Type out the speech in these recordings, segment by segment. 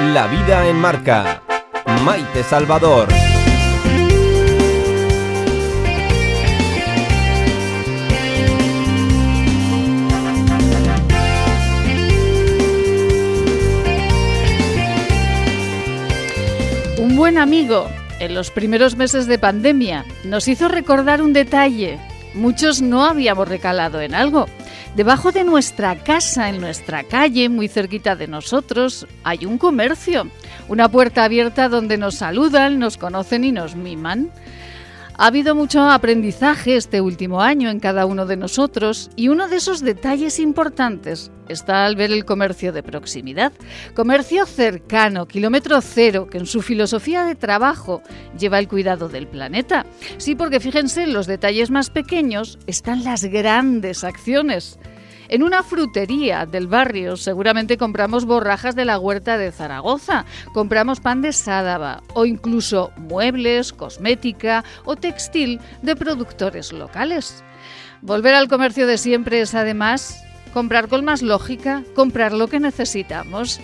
La vida en marca. Maite Salvador. Un buen amigo en los primeros meses de pandemia nos hizo recordar un detalle. Muchos no habíamos recalado en algo. Debajo de nuestra casa, en nuestra calle, muy cerquita de nosotros, hay un comercio, una puerta abierta donde nos saludan, nos conocen y nos miman. Ha habido mucho aprendizaje este último año en cada uno de nosotros y uno de esos detalles importantes está al ver el comercio de proximidad, comercio cercano, kilómetro cero, que en su filosofía de trabajo lleva el cuidado del planeta. Sí, porque fíjense, en los detalles más pequeños están las grandes acciones. En una frutería del barrio seguramente compramos borrajas de la huerta de Zaragoza, compramos pan de Sádava o incluso muebles, cosmética o textil de productores locales. Volver al comercio de siempre es además comprar con más lógica, comprar lo que necesitamos.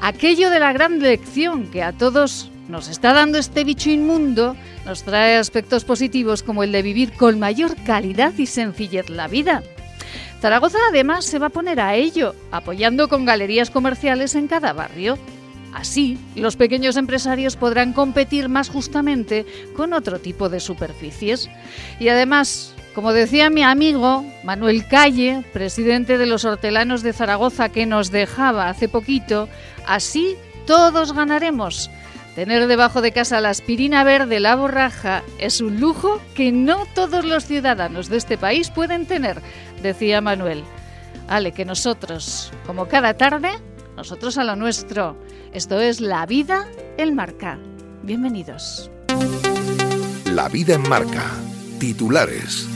Aquello de la gran lección que a todos nos está dando este bicho inmundo nos trae aspectos positivos como el de vivir con mayor calidad y sencillez la vida. Zaragoza además se va a poner a ello, apoyando con galerías comerciales en cada barrio. Así, los pequeños empresarios podrán competir más justamente con otro tipo de superficies. Y además, como decía mi amigo Manuel Calle, presidente de los hortelanos de Zaragoza, que nos dejaba hace poquito, así todos ganaremos. Tener debajo de casa la aspirina verde, la borraja, es un lujo que no todos los ciudadanos de este país pueden tener, decía Manuel. Ale, que nosotros, como cada tarde, nosotros a lo nuestro. Esto es La Vida en Marca. Bienvenidos. La Vida en Marca. Titulares.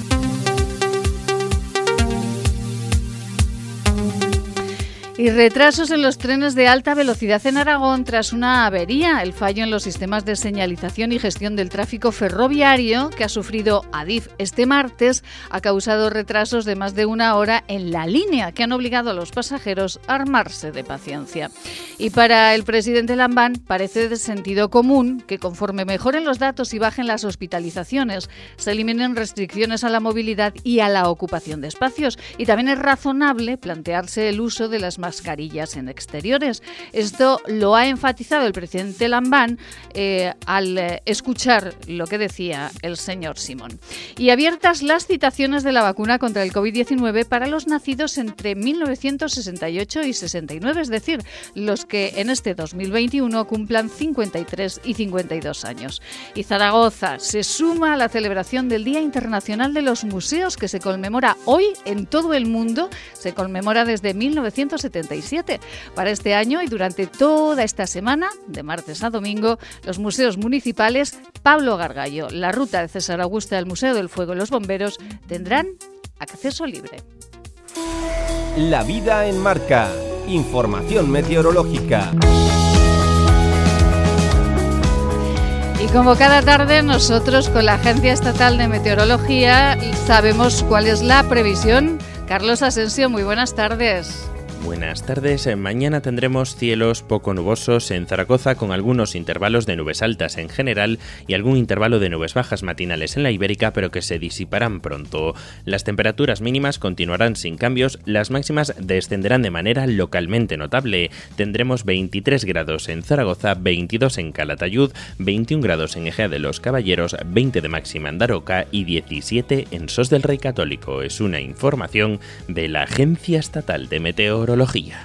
Y retrasos en los trenes de alta velocidad en Aragón tras una avería, el fallo en los sistemas de señalización y gestión del tráfico ferroviario que ha sufrido Adif este martes ha causado retrasos de más de una hora en la línea que han obligado a los pasajeros a armarse de paciencia. Y para el presidente Lambán parece de sentido común que conforme mejoren los datos y bajen las hospitalizaciones, se eliminen restricciones a la movilidad y a la ocupación de espacios. Y también es razonable plantearse el uso de las mascarillas en exteriores. Esto lo ha enfatizado el presidente Lambán eh, al eh, escuchar lo que decía el señor Simón. Y abiertas las citaciones de la vacuna contra el COVID-19 para los nacidos entre 1968 y 69, es decir, los que en este 2021 cumplan 53 y 52 años. Y Zaragoza se suma a la celebración del Día Internacional de los Museos que se conmemora hoy en todo el mundo, se conmemora desde 1970 para este año y durante toda esta semana, de martes a domingo, los museos municipales Pablo Gargallo, la ruta de César Augusta, el Museo del Fuego y los Bomberos tendrán acceso libre. La vida en marca. Información meteorológica. Y como cada tarde nosotros con la Agencia Estatal de Meteorología sabemos cuál es la previsión. Carlos Asensio, muy buenas tardes. Buenas tardes. Mañana tendremos cielos poco nubosos en Zaragoza con algunos intervalos de nubes altas en general y algún intervalo de nubes bajas matinales en la Ibérica, pero que se disiparán pronto. Las temperaturas mínimas continuarán sin cambios, las máximas descenderán de manera localmente notable. Tendremos 23 grados en Zaragoza, 22 en Calatayud, 21 grados en Ejea de los Caballeros, 20 de máxima en Daroca y 17 en Sos del Rey Católico. Es una información de la Agencia Estatal de Meteorología.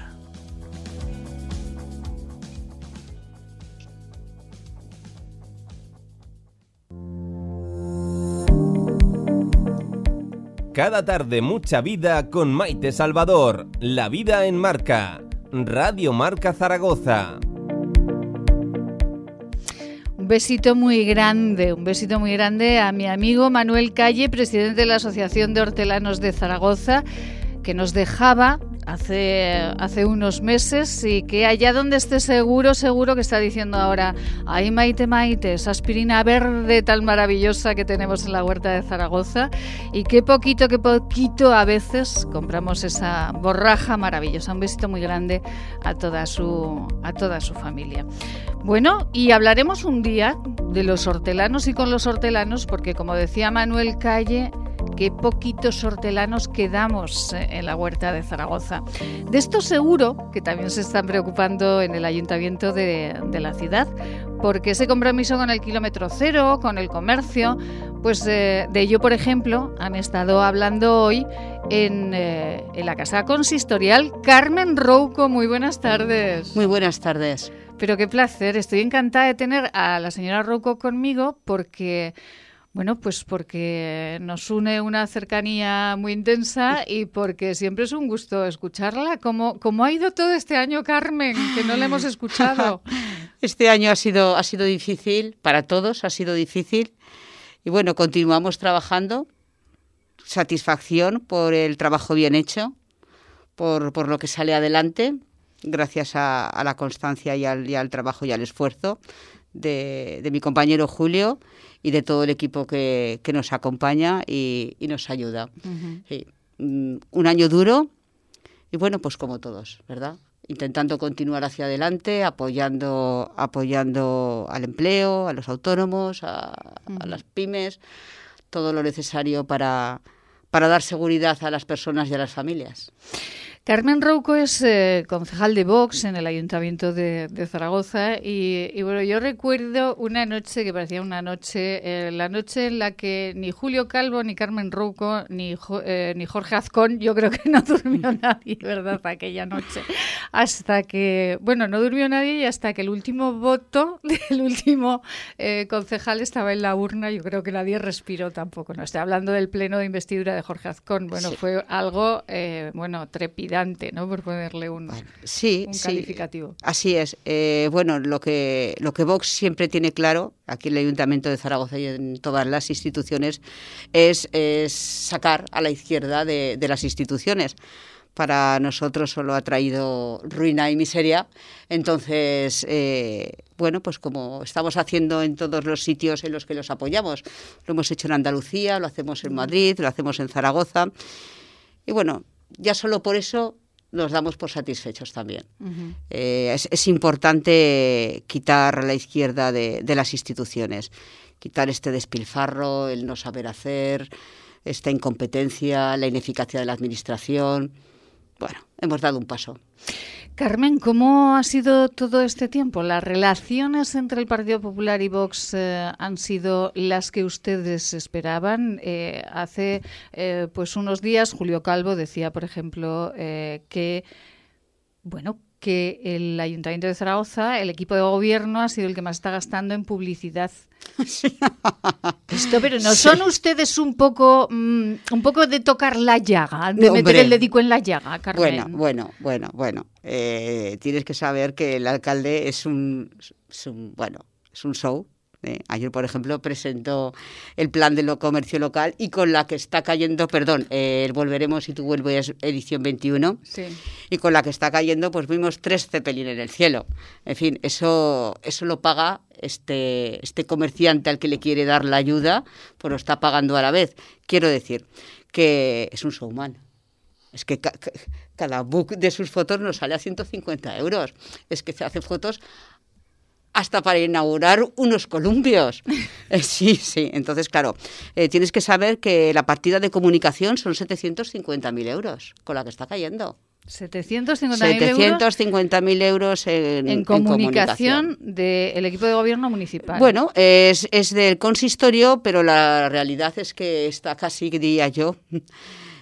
Cada tarde mucha vida con Maite Salvador. La vida en marca. Radio Marca Zaragoza. Un besito muy grande, un besito muy grande a mi amigo Manuel Calle, presidente de la Asociación de Hortelanos de Zaragoza, que nos dejaba hace, hace unos meses y que allá donde esté seguro, seguro que está diciendo ahora, ay Maite Maite, esa aspirina verde tan maravillosa que tenemos en la huerta de Zaragoza y qué poquito, qué poquito a veces compramos esa borraja maravillosa. Un besito muy grande a toda su, a toda su familia. Bueno, y hablaremos un día de los hortelanos y con los hortelanos, porque como decía Manuel Calle, qué poquitos hortelanos quedamos eh, en la huerta de Zaragoza. De esto seguro que también se están preocupando en el ayuntamiento de, la ciudad, porque ese compromiso con el kilómetro cero, con el comercio, pues eh, de ello, por ejemplo, han estado hablando hoy en, eh, en la Casa Consistorial. Carmen Rouco, muy buenas tardes. Muy buenas tardes. Pero qué placer, estoy encantada de tener a la señora Rouco conmigo porque bueno, pues porque nos une una cercanía muy intensa y porque siempre es un gusto escucharla. ¿Cómo, cómo ha ido todo este año, Carmen? Que no le hemos escuchado. Este año ha sido, ha sido difícil, para todos ha sido difícil. Y bueno, continuamos trabajando. Satisfacción por el trabajo bien hecho, por, por lo que sale adelante, gracias a, la constancia y al, y al, trabajo y al esfuerzo de, de mi compañero Julio y de todo el equipo que, que nos acompaña y, y nos ayuda. sí. Mm, un año duro y bueno, pues como todos, ¿verdad? Intentando continuar hacia adelante, apoyando, apoyando al empleo, a los autónomos, a, a las pymes, todo lo necesario para, para dar seguridad a las personas y a las familias. Carmen Rouco es eh, concejal de Vox en el Ayuntamiento de, de Zaragoza y, y, bueno, yo recuerdo una noche que parecía una noche, eh, la noche en la que ni Julio Calvo, ni Carmen Rouco, ni, eh, ni Jorge Azcón, yo creo que no durmió nadie, ¿verdad? Aquella noche. Hasta que, bueno, no durmió nadie y hasta que el último voto del último eh, concejal estaba en la urna, yo creo que nadie respiró tampoco. No estoy hablando del pleno de investidura de Jorge Azcón. Bueno, sí. fue algo, bueno, trepidante ¿no? Por ponerle un, sí, un sí, calificativo. Así es. Eh, bueno, lo que, lo que Vox siempre tiene claro, aquí en el Ayuntamiento de Zaragoza y en todas las instituciones, es, es sacar a la izquierda de, de las instituciones para nosotros solo ha traído ruina y miseria. Entonces, eh, bueno, pues como estamos haciendo en todos los sitios en los que los apoyamos, lo hemos hecho en Andalucía, lo hacemos en Madrid, lo hacemos en Zaragoza. Y bueno, ya solo por eso nos damos por satisfechos también. Uh -huh. eh, es, es, importante quitar la izquierda de, de, las instituciones, quitar este despilfarro, el no saber hacer, esta incompetencia, la ineficacia de la administración. Bueno, hemos dado un paso. Carmen, ¿cómo ha sido todo este tiempo? ¿Las relaciones entre el Partido Popular y Vox eh, han sido las que ustedes esperaban? Eh, hace eh, pues unos días Julio Calvo decía, por ejemplo, que bueno que el Ayuntamiento de Zaragoza, el equipo de gobierno, ha sido el que más está gastando en publicidad. Sí. Esto, pero no sí. son ustedes un poco, mmm, un poco de tocar la llaga, de Hombre. meter el dedico en la llaga, Carmen. Bueno, bueno, bueno, bueno. Eh, tienes que saber que el alcalde es un, es un bueno, es un show ¿eh? Ayer, por ejemplo, presentó el plan de lo comercio local y con la que está cayendo, perdón, eh, Volveremos y tú vuelves edición 21, sí. y con la que está cayendo, pues vimos tres Zeppelin en el cielo. En fin, eso, eso lo paga este, este comerciante al que le quiere dar la ayuda, pues lo está pagando a la vez. Quiero decir que es un showman. Es que ca cada book de sus fotos nos sale a 150 euros. Es que se hace fotos hasta para inaugurar unos columpios. Eh, sí, sí. Entonces, claro, eh, tienes que saber que la partida de comunicación son 750.000 euros con la que está cayendo. 750.000 750 euros, euros en, en, comunicación, en comunicación. del equipo de gobierno municipal. Bueno, es, es del consistorio, pero la realidad es que está casi, diría yo,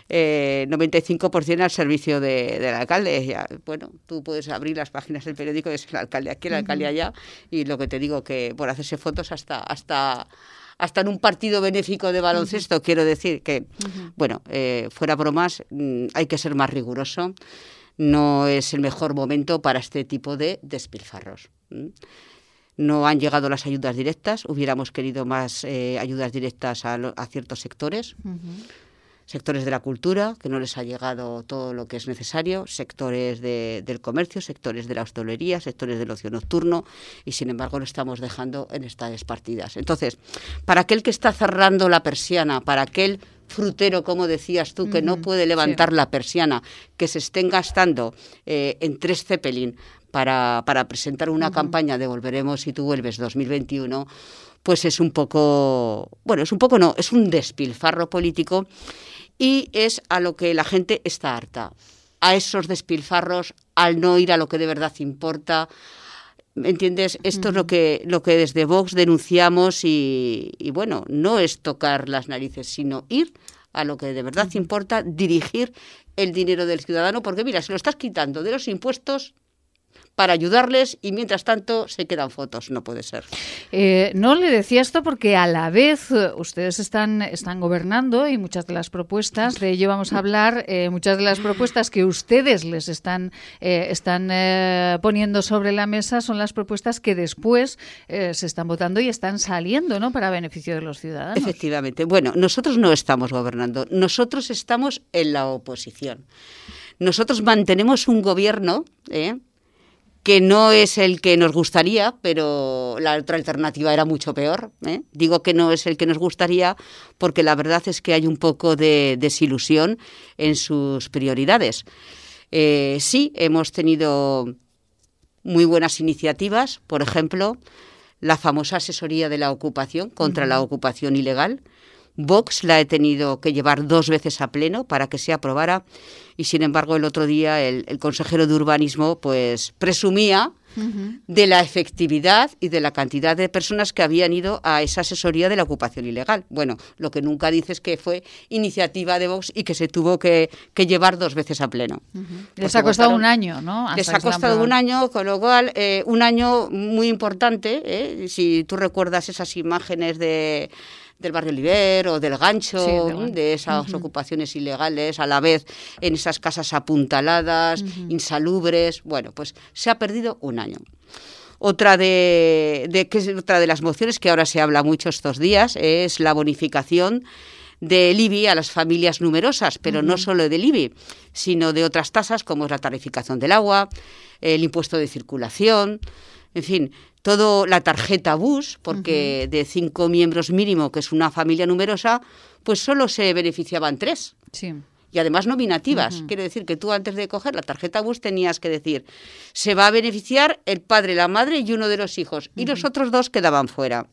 eh, 95% al servicio de, del alcalde. Ya, bueno, tú puedes abrir las páginas del periódico y es el alcalde aquí, el alcalde allá, y lo que te digo, que por hacerse fotos hasta... hasta hasta en un partido benéfico de baloncesto, uh -huh. quiero decir que, uh -huh. bueno, eh, fuera bromas, mmm, hay que ser más riguroso. No es el mejor momento para este tipo de despilfarros. ¿Mm? No han llegado las ayudas directas, hubiéramos querido más eh, ayudas directas a, lo, a ciertos sectores. Uh -huh sectores de la cultura, que no les ha llegado todo lo que es necesario, sectores del comercio, sectores de la hostelería, sectores del ocio nocturno, y sin embargo lo estamos dejando en estas partidas. Entonces, para aquel que está cerrando la persiana, para aquel frutero, como decías tú, que no puede levantar la persiana, que se estén gastando eh, en tres Zeppelin para, para presentar una campaña de Volveremos si tú vuelves 2021, pues es un poco, bueno, es un poco no, es un despilfarro político y es a lo que la gente está harta, a esos despilfarros, al no ir a lo que de verdad importa. ¿Me entiendes? Esto es lo que, lo que desde Vox denunciamos y, y, bueno, no es tocar las narices, sino ir a lo que de verdad importa, dirigir el dinero del ciudadano, porque mira, se lo estás quitando de los impuestos para ayudarles y mientras tanto se quedan fotos. No puede ser. Eh, no le decía esto porque a la vez eh, ustedes están, están gobernando y muchas de las propuestas, de ello vamos a hablar, eh, muchas de las propuestas que ustedes les están, están poniendo sobre la mesa son las propuestas que después se están votando y están saliendo ¿no? para beneficio de los ciudadanos. Efectivamente. Bueno, nosotros no estamos gobernando, nosotros estamos en la oposición. Nosotros mantenemos un gobierno ¿eh? Que no es el que nos gustaría, pero la otra alternativa era mucho peor. ¿eh? Digo que no es el que nos gustaría porque la verdad es que hay un poco de desilusión en sus prioridades. Eh, sí, hemos tenido muy buenas iniciativas, por ejemplo, la famosa asesoría de la ocupación contra la ocupación ilegal. Vox la he tenido que llevar dos veces a pleno para que se aprobara y sin embargo el otro día el, consejero de urbanismo pues presumía de la efectividad y de la cantidad de personas que habían ido a esa asesoría de la ocupación ilegal. Bueno, lo que nunca dice es que fue iniciativa de Vox y que se tuvo que, llevar dos veces a pleno. Les ha costado un año, ¿no? les ha costado un año, con lo cual eh, un año muy importante. ¿eh? Si tú recuerdas esas imágenes de del barrio Oliver o del gancho, de esas ocupaciones ilegales, a la vez en esas casas apuntaladas, insalubres. Bueno, pues se ha perdido un año. Otra de, que otra de las mociones que ahora se habla mucho estos días es la bonificación del IBI a las familias numerosas, pero no solo del IBI, sino de otras tasas como es la tarificación del agua, el impuesto de circulación, en fin, todo la tarjeta bus, porque de cinco miembros mínimo, que es una familia numerosa, pues solo se beneficiaban tres. Sí. Y además nominativas. Quiere decir que tú antes de coger la tarjeta bus tenías que decir, se va a beneficiar el padre, la madre y uno de los hijos. Y los otros dos quedaban fuera.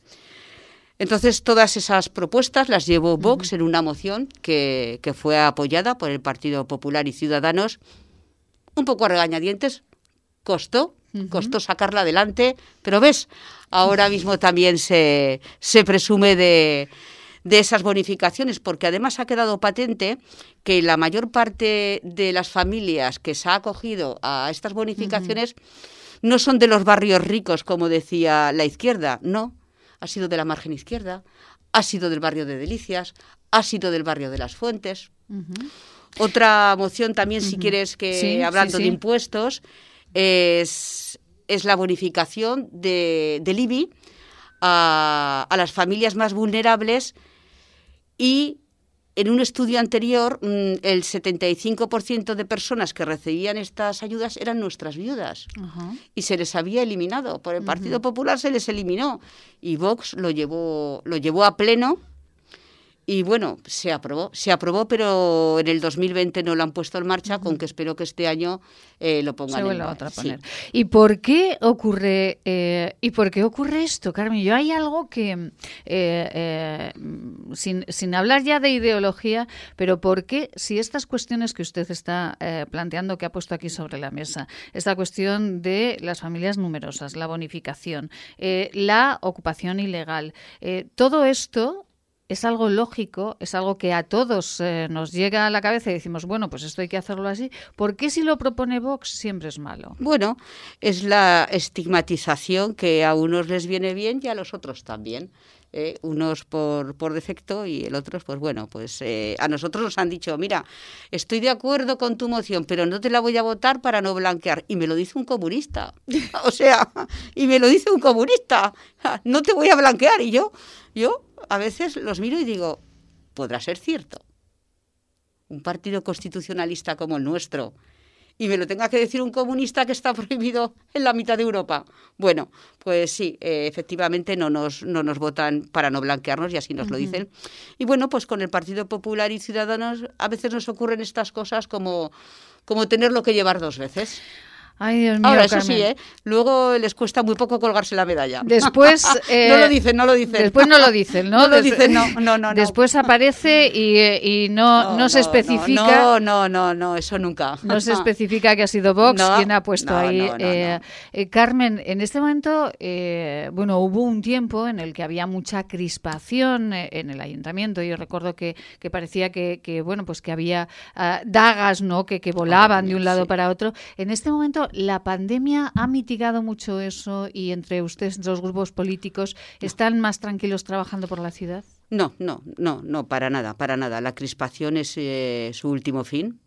Entonces, todas esas propuestas las llevó Vox en una moción que, que, fue apoyada por el Partido Popular y Ciudadanos, un poco a regañadientes, costó, costó sacarla adelante, pero ves, ahora mismo también se, se presume de, de esas bonificaciones, porque además ha quedado patente que la mayor parte de las familias que se ha acogido a estas bonificaciones no son de los barrios ricos, como decía la izquierda, no, ha sido de la margen izquierda, ha sido del barrio de Delicias, ha sido del barrio de las Fuentes. Otra moción también, si quieres que hablando de impuestos, es, es la bonificación de, del IBI a, a, las familias más vulnerables y en un estudio anterior mm, el 75% de personas que recibían estas ayudas eran nuestras viudas. Y se les había eliminado. Por el Partido Popular se les eliminó. Y Vox lo llevó, lo llevó a pleno y bueno, se aprobó, se aprobó, pero en el 2020 no lo han puesto en marcha, con que espero que este año eh, lo pongan en marcha. ¿Y por qué ocurre eh, y por qué ocurre esto, Carmen? Yo hay algo que eh, sin, sin hablar ya de ideología, pero ¿por qué si estas cuestiones que usted está planteando, que ha puesto aquí sobre la mesa, esta cuestión de las familias numerosas, la bonificación, la ocupación ilegal, todo esto es algo lógico, es algo que a todos eh, nos llega a la cabeza y decimos, bueno, pues esto hay que hacerlo así. ¿Por qué si lo propone Vox siempre es malo? Bueno, es la estigmatización que a unos les viene bien y a los otros también. Eh, unos por, por defecto y el otro, pues bueno, pues eh, a nosotros nos han dicho, mira, estoy de acuerdo con tu moción, pero no te la voy a votar para no blanquear. Y me lo dice un comunista. o sea, y me lo dice un comunista, no te voy a blanquear. Y yo, yo a veces los miro y digo, podrá ser cierto. un partido constitucionalista como el nuestro, y me lo tenga que decir un comunista que está prohibido en la mitad de Europa. Bueno, pues sí, eh, efectivamente no nos, no nos votan para no blanquearnos y así nos lo dicen. Y bueno, pues con el Partido Popular y Ciudadanos a veces nos ocurren estas cosas como, como tenerlo que llevar dos veces. Ay, Dios mío, Ahora, eso Carmen. sí, ¿eh? luego les cuesta muy poco colgarse la medalla. Después... eh, no lo dicen, no lo dicen. Después no lo dicen, ¿no? No lo dicen, no, no, no, no. Después aparece y, eh, y no, no, se especifica... No, no, no, no, eso nunca. No se especifica que ha sido Vox quien ha puesto ahí. eh, eh, Carmen, en este momento, eh, bueno, hubo un tiempo en el que había mucha crispación eh, en el ayuntamiento. Yo recuerdo que, que parecía que, que, bueno, pues que había ah, dagas, ¿no? Que, que volaban de un lado sí. para otro. En este momento, la pandemia ha mitigado mucho eso y entre ustedes, los grupos políticos, están más tranquilos trabajando por la ciudad. No, no, no, no, para nada, para nada. La crispación es eh, su último fin,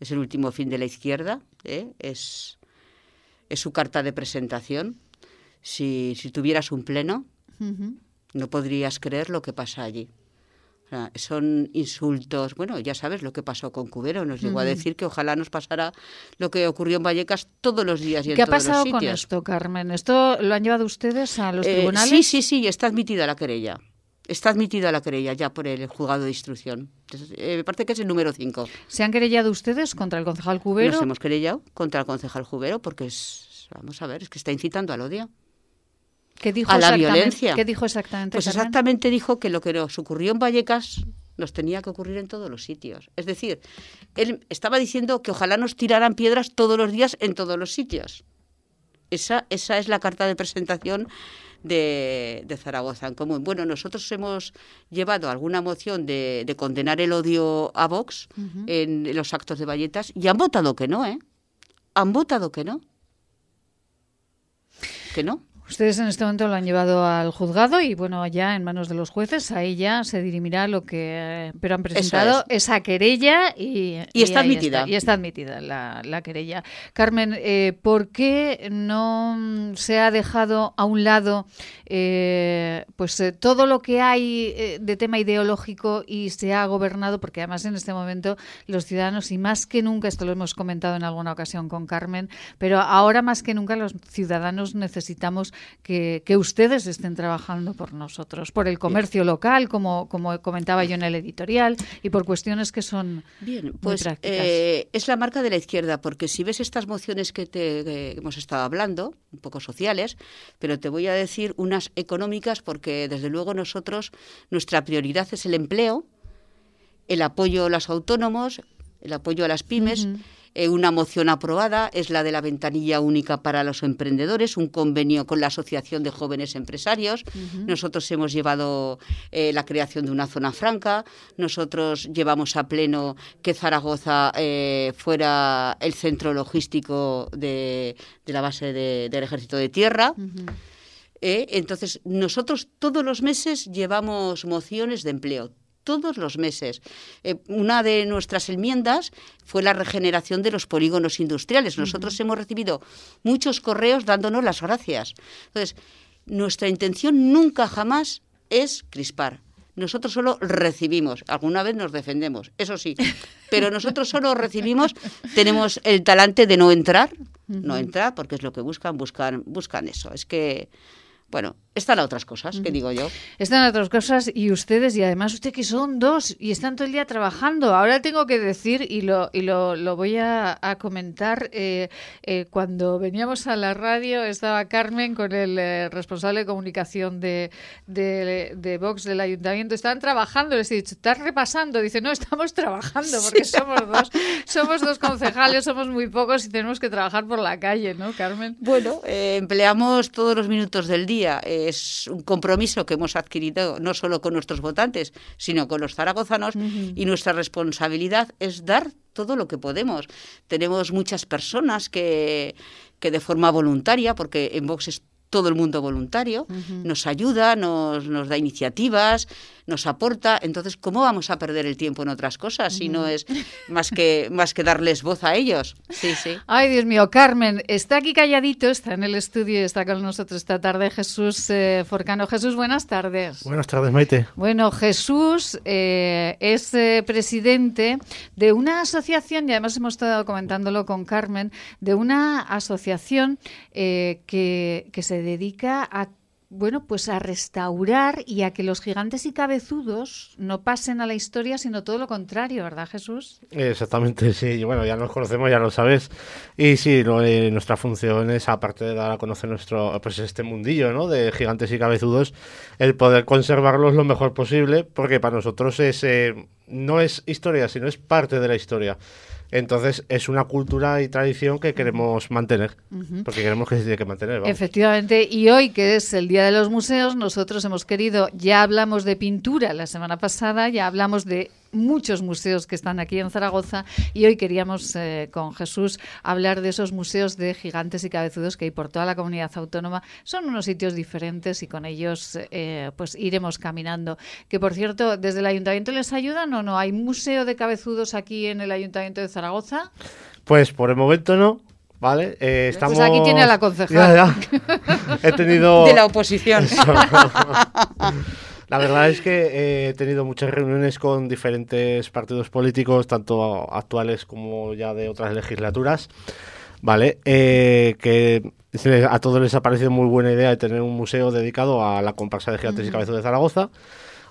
es el último fin de la izquierda, ¿eh? es, es su carta de presentación. Si, si tuvieras un pleno, no podrías creer lo que pasa allí. O sea, son insultos. Bueno, ya sabes lo que pasó con Cubero. Nos llegó a decir que ojalá nos pasara lo que ocurrió en Vallecas todos los días y en ¿Qué ha todos los pasado con esto, Carmen? ¿Esto lo han llevado ustedes a los Eh, tribunales? Sí, sí, sí, está admitida la querella. Está admitida la querella ya por el juzgado de instrucción. Eh, me parece que es el número 5. ¿Se han querellado ustedes contra el concejal Cubero? Nos hemos querellado contra el concejal Jubero porque es, vamos a ver, es que está incitando al odio. ¿Qué dijo a la violencia. ¿Qué dijo exactamente? Pues Carmen? exactamente dijo que lo que nos ocurrió en Vallecas nos tenía que ocurrir en todos los sitios. Es decir, él estaba diciendo que ojalá nos tiraran piedras todos los días en todos los sitios. Esa, esa es la carta de presentación de, de Zaragoza en común. Bueno, nosotros hemos llevado alguna moción de, de condenar el odio a Vox en los actos de Valletas y han votado que no, ¿eh? Han votado que no. Que no. Ustedes en este momento lo han llevado al juzgado y bueno, ya en manos de los jueces, ahí ya se dirimirá lo que... Pero han presentado es. esa querella y... Y está admitida. y está admitida la, la querella. Carmen, eh, ¿por qué no mm, se ha dejado a un lado eh, pues eh, todo lo que hay eh, de tema ideológico y se ha gobernado? Porque además en este momento los ciudadanos, y más que nunca, esto lo hemos comentado en alguna ocasión con Carmen, pero ahora más que nunca los ciudadanos necesitamos que, que ustedes estén trabajando por nosotros, por el comercio local, como, como comentaba yo en el editorial, y por cuestiones que son Bien, muy pues prácticas. eh, es la marca de la izquierda, porque si ves estas mociones que, te, que hemos estado hablando, un poco sociales, pero te voy a decir unas económicas, porque desde luego nosotros, nuestra prioridad es el empleo, el apoyo a los autónomos, el apoyo a las pymes. Eh, una moción aprobada es la de la ventanilla única para los emprendedores, un convenio con la Asociación de Jóvenes Empresarios. Nosotros hemos llevado eh, la creación de una zona franca. Nosotros llevamos a pleno que Zaragoza eh, fuera el centro logístico de, de la base de- del Ejército de Tierra. Eh, entonces, nosotros todos los meses llevamos mociones de empleo. Todos los meses. Eh, una de nuestras enmiendas fue la regeneración de los polígonos industriales. Nosotros hemos recibido muchos correos dándonos las gracias. Entonces, nuestra intención nunca jamás es crispar. Nosotros solo recibimos, alguna vez nos defendemos, eso sí, pero nosotros solo recibimos, tenemos el talante de no entrar, no entrar, porque es lo que buscan, buscan, buscan eso. Es que, bueno, están otras cosas, que digo yo. Están otras cosas y ustedes, y además usted que son dos y están todo el día trabajando. Ahora tengo que decir, y lo, y lo, lo voy a, a comentar, eh, eh, cuando veníamos a la radio estaba Carmen con el eh, responsable de comunicación de, de, de Vox del ayuntamiento. Estaban trabajando, les he dicho, ¿estás repasando? Dice, no, estamos trabajando porque somos dos, somos dos concejales, somos muy pocos y tenemos que trabajar por la calle, ¿no, Carmen? Bueno, empleamos todos los minutos del día. Es un compromiso que hemos adquirido no solo con nuestros votantes, sino con los zaragozanos y nuestra responsabilidad es dar todo lo que podemos. Tenemos muchas personas que, que de forma voluntaria, porque en Vox es todo el mundo voluntario, nos ayuda, nos, nos da iniciativas, nos aporta. Entonces, ¿cómo vamos a perder el tiempo en otras cosas si no es más que, más que darles voz a ellos? Sí, sí. Ay, Dios mío, Carmen, está aquí calladito, está en el estudio y está con nosotros esta tarde Jesús eh, Forcano. Jesús, buenas tardes. Buenas tardes, Maite. Bueno, Jesús eh, es eh, presidente de una asociación, y además hemos estado comentándolo con Carmen, de una asociación que, que se dedica a bueno, pues a restaurar y a que los gigantes y cabezudos no pasen a la historia, sino todo lo contrario, ¿verdad, Jesús? Exactamente, sí. Bueno, ya nos conocemos, ya lo sabes. Y sí, lo, nuestra función es, aparte de dar a conocer nuestro, pues este mundillo, ¿no? De gigantes y cabezudos, el poder conservarlos lo mejor posible, porque para nosotros es, eh, no es historia, sino es parte de la historia. Entonces es una cultura y tradición que queremos mantener, porque queremos que se tiene que mantener. Efectivamente, y hoy que es el Día de los Museos, nosotros hemos querido, ya hablamos de pintura la semana pasada, ya hablamos de muchos museos que están aquí en Zaragoza y hoy queríamos eh, con Jesús hablar de esos museos de gigantes y cabezudos que hay por toda la comunidad autónoma. Son unos sitios diferentes y con ellos eh, pues iremos caminando. Que por cierto, ¿desde el ayuntamiento les ayudan o no? ¿Hay museo de cabezudos aquí en el ayuntamiento de Zaragoza? Pues por el momento no, ¿vale? Eh, estamos... Pues aquí tiene a la concejal. He tenido... De la oposición. La verdad es que he tenido muchas reuniones con diferentes partidos políticos, tanto actuales como ya de otras legislaturas, ¿vale? Eh, que a todos les ha parecido muy buena idea de tener un museo dedicado a la comparsa de gigantes y cabezas de Zaragoza,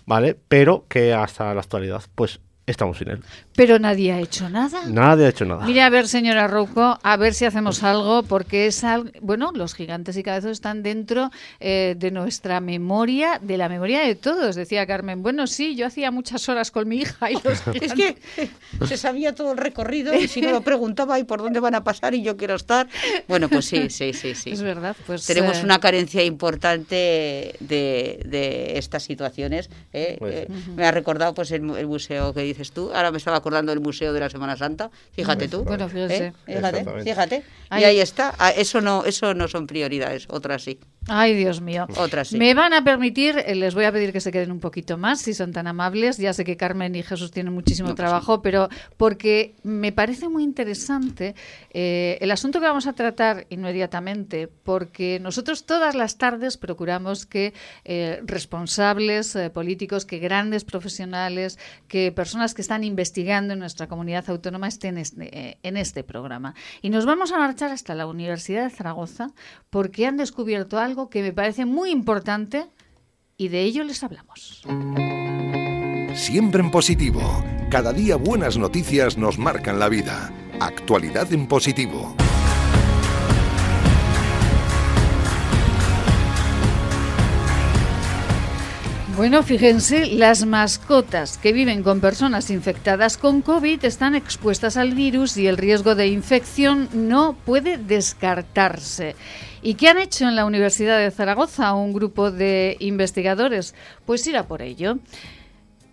¿vale? Pero que hasta la actualidad, pues estamos sin él. Pero nadie ha hecho nada. Nadie ha hecho nada. Mira, a ver, señora Rouco, a ver si hacemos algo, porque es algo, bueno, los gigantes y cabezos están dentro eh, de nuestra memoria, de la memoria de todos, decía Carmen. Bueno, sí, yo hacía muchas horas con mi hija y los Es que se sabía todo el recorrido y si no lo preguntaba y por dónde van a pasar y yo quiero estar. Bueno, pues sí, sí, sí, sí. Es verdad, pues... Tenemos eh, una carencia importante de, estas situaciones. ¿eh? Pues me ha recordado pues el, el museo que dices tú. Ahora me estaba acordando del Museo de la Semana Santa. Fíjate tú. Bueno, fíjate. Fíjate, fíjate. Y ahí está. Ah, eso no, eso no son prioridades, otras sí. Ay, Dios mío. Otras sí. Me van a permitir, eh, les voy a pedir que se queden un poquito más, si son tan amables. Ya sé que Carmen y Jesús tienen muchísimo trabajo, pero porque me parece muy interesante eh, el asunto que vamos a tratar inmediatamente, porque nosotros todas las tardes procuramos que eh, responsables políticos, que grandes profesionales, que personas que están investigando en nuestra comunidad autónoma estén este, en este programa. Y nos vamos a marchar hasta la Universidad de Zaragoza porque han descubierto algo que me parece muy importante y de ello les hablamos. Siempre en positivo. Cada día buenas noticias nos marcan la vida. Actualidad en positivo. Bueno, fíjense, las mascotas que viven con personas infectadas con COVID están expuestas al virus y el riesgo de infección no puede descartarse. ¿Y qué han hecho en la Universidad de Zaragoza un grupo de investigadores? Pues ir a por ello.